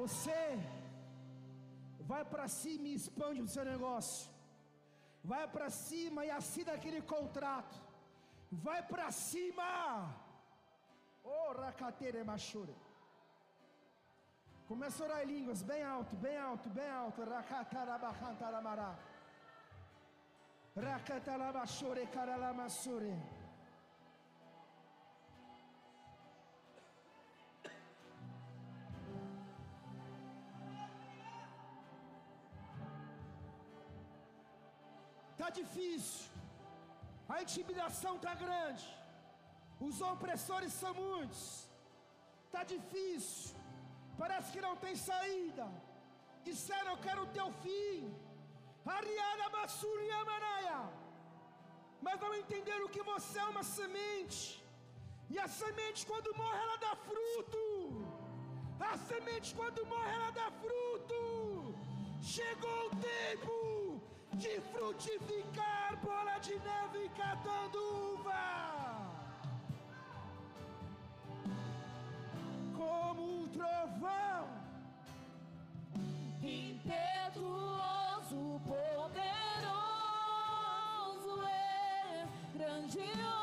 Você vai para cima e expande o seu negócio. Vai para cima e assina aquele contrato. Vai para cima. Oh, racatere machure. Começa a orar em línguas, bem alto, bem alto, bem alto. Rakatarabacantaramara. Rakatalabashure karalamasure. Tá difícil. A intimidação tá grande. Os opressores são muitos. Tá difícil. Parece que não tem saída. Disseram eu quero o teu fim. Ariana Bassuria Manaia. Mas não entenderam que você é uma semente. E a semente quando morre ela dá fruto. A semente quando morre ela dá fruto. Chegou o tempo de frutificar bola de neve catando uva. Como um trovão, Impetuoso, poderoso é, grandioso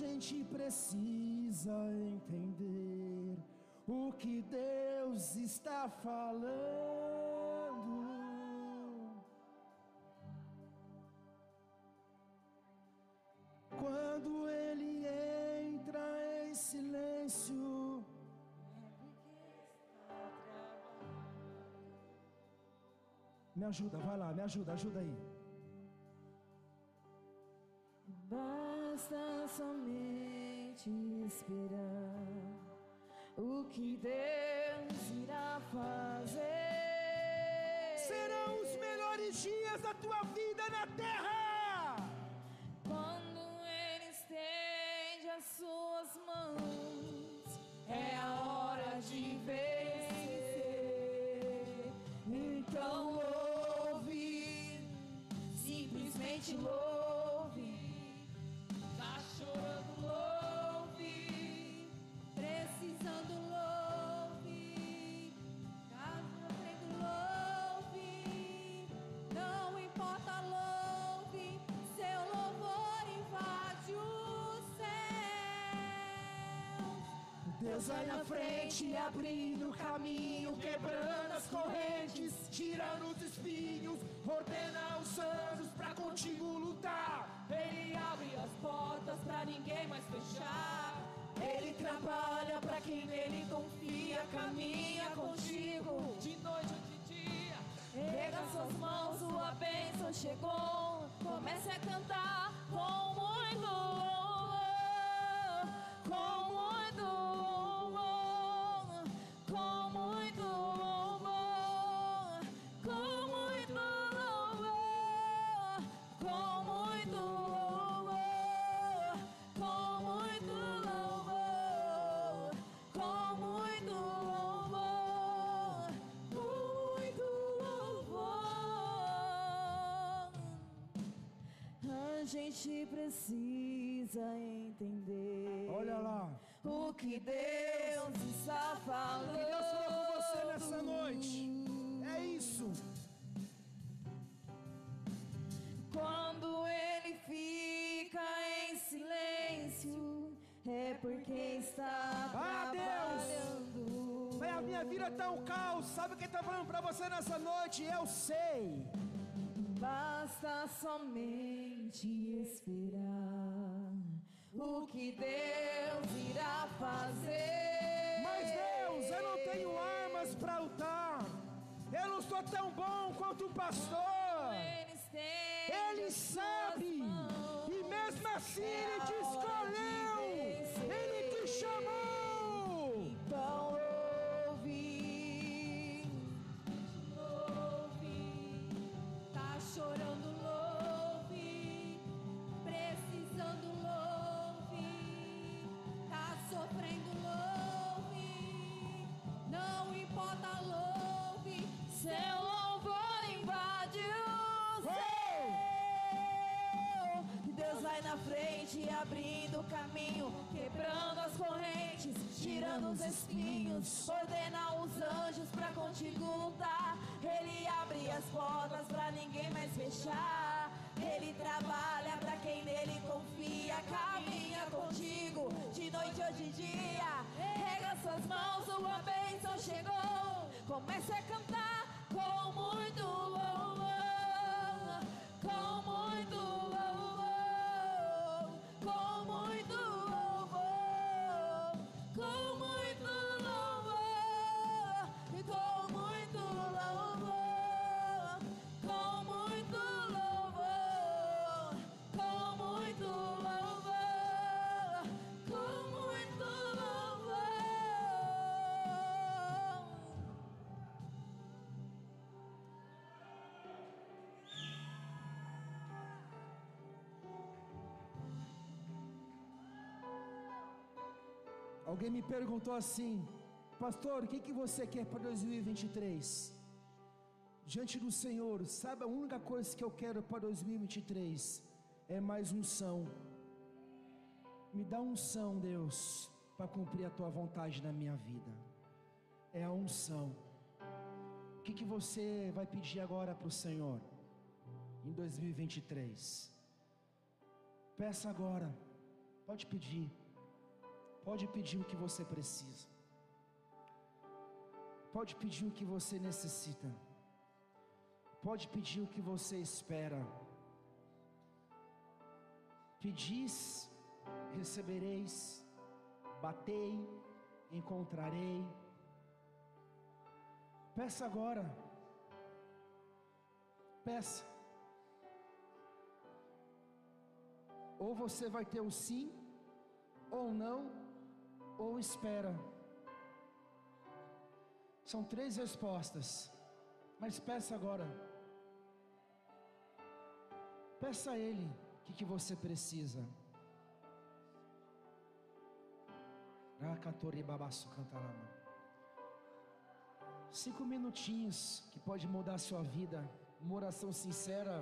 gente precisa entender o que Deus está falando. Quando Ele entra em silêncio, me ajuda, vai lá, me ajuda, ajuda aí. Tua vida na terra. Quando Ele estende as suas mãos, é a hora de vencer. Então louve, simplesmente louve. Vai na frente, abrindo o caminho, quebrando as correntes, tirando os espinhos, ordena os anjos pra contigo lutar. Ele abre as portas pra ninguém mais fechar. Ele trabalha pra quem nele confia, caminha contigo de noite ou de dia. Pega suas mãos, sua bênção chegou. Comece a cantar gente precisa entender. Olha lá. O que Deus está falando. Que Deus falou com você nessa noite. É isso. Quando ele fica em silêncio, é porque está Ah, Deus! trabalhando. Mas a minha vida tá um caos. Sabe quem tá falando pra você nessa noite? Eu sei. Basta somente esperar o que Deus irá fazer. Mas Deus, eu não tenho armas pra lutar. Eu não sou tão bom quanto o pastor. Ele, sabe. E mesmo assim frente, abrindo o caminho, quebrando as correntes, tirando os espinhos, ordena os anjos pra contigo lutar. Ele abre as portas pra ninguém mais fechar. Ele trabalha pra quem nele confia, caminha contigo de noite ou de dia. Rega suas mãos, sua bênção chegou. Comece a cantar com muito louvor, com muito louvor, Alguém me perguntou assim, pastor, o que, que você quer para 2023? Diante do Senhor, sabe a única coisa que eu quero para 2023 é mais unção. Me dá unção, Deus, para cumprir a tua vontade na minha vida. É a unção. O que, que você vai pedir agora para o Senhor em 2023? Peça agora, pode pedir. Pode pedir o que você precisa. Pode pedir o que você necessita. Pode pedir o que você espera. Pedis, recebereis. Batei, encontrarei. Peça agora. Peça. Ou você vai ter o sim, ou não, ou espera. São três respostas, mas peça agora. Peça a Ele o que, que você precisa. Cinco minutinhos que pode mudar a sua vida. Uma oração sincera,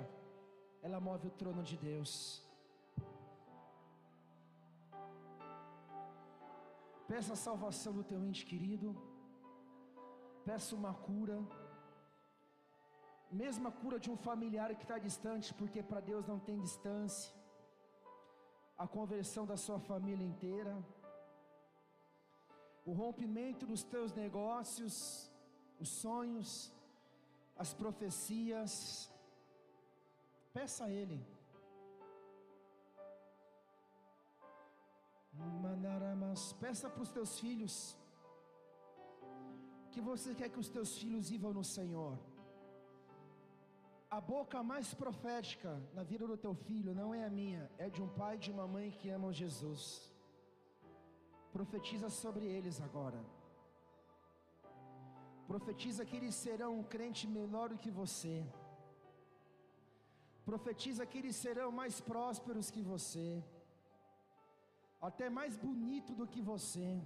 ela move o trono de Deus. Peça a salvação do teu ente querido. Peça uma cura. Mesma cura de um familiar que está distante, porque para Deus não tem distância. A conversão da sua família inteira. O rompimento dos teus negócios, os sonhos, as profecias. Peça a Ele. Manaramas, peça para os teus filhos que você quer que os teus filhos vivam no Senhor. A boca mais profética na vida do teu filho não é a minha, é de um pai e de uma mãe que amam Jesus. Profetiza sobre eles agora. Profetiza que eles serão um crente melhor do que você. Profetiza que eles serão mais prósperos que você até mais bonito do que você.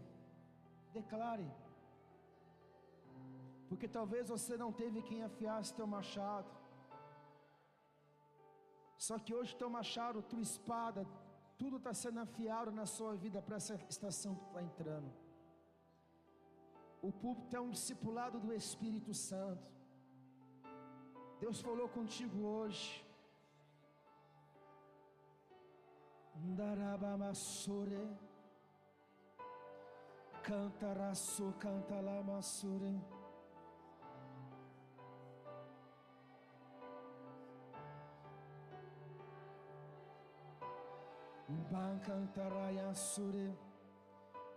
Declare. Porque talvez você não teve quem afiasse teu machado. Só que hoje teu machado, tua espada, tudo está sendo afiado na sua vida para essa estação que está entrando. O púlpito é um discipulado do Espírito Santo. Deus falou contigo hoje. Darabamassure Canta raço, canta lamassure Bancantarayasure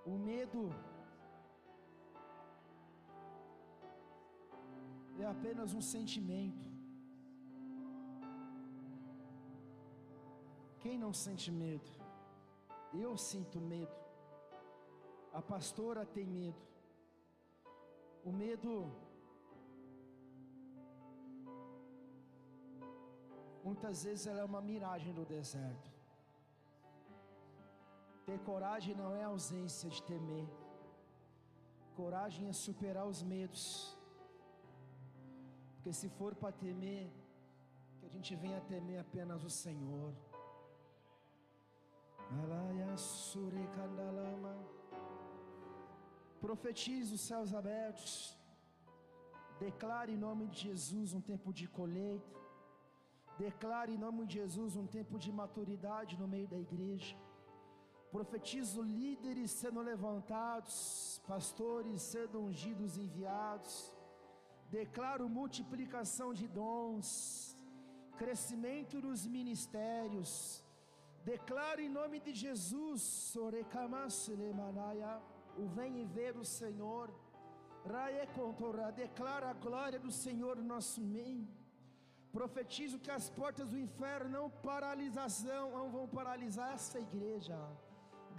O medo é apenas um sentimento. Quem não sente medo? Eu sinto medo. A pastora tem medo. O medo muitas vezes ela é uma miragem no deserto. Ter coragem não é ausência de temer. Coragem é superar os medos. Porque se for para temer, que a gente venha temer apenas o Senhor. Profetize os céus abertos. Declare em nome de Jesus um tempo de colheita. Declare em nome de Jesus um tempo de maturidade no meio da igreja. Profetizo líderes sendo levantados, pastores sendo ungidos, enviados. Declaro multiplicação de dons, crescimento nos ministérios. Declaro em nome de Jesus, o vem e ver o Senhor. Declara a glória do Senhor no nosso meio. Profetizo que as portas do inferno não paralisação, não vão paralisar essa igreja.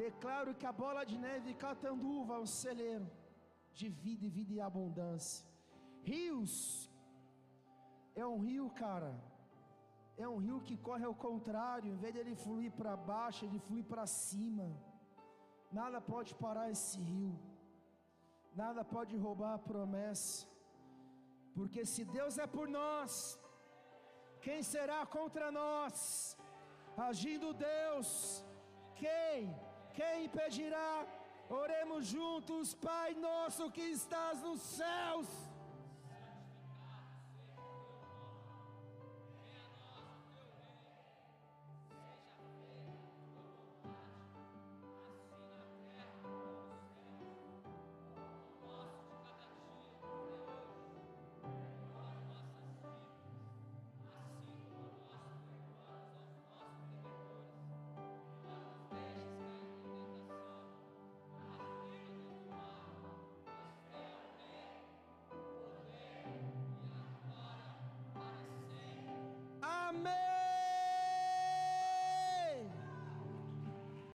Declaro que a bola de neve Catanduva é um celeiro de vida e vida e abundância. Rios é um rio, cara. É um rio que corre ao contrário, em vez dele fluir para baixo, ele flui para cima. Nada pode parar esse rio. Nada pode roubar a promessa. Porque se Deus é por nós, quem será contra nós? Agindo Deus, quem quem impedirá? Oremos juntos, Pai nosso que estás nos céus.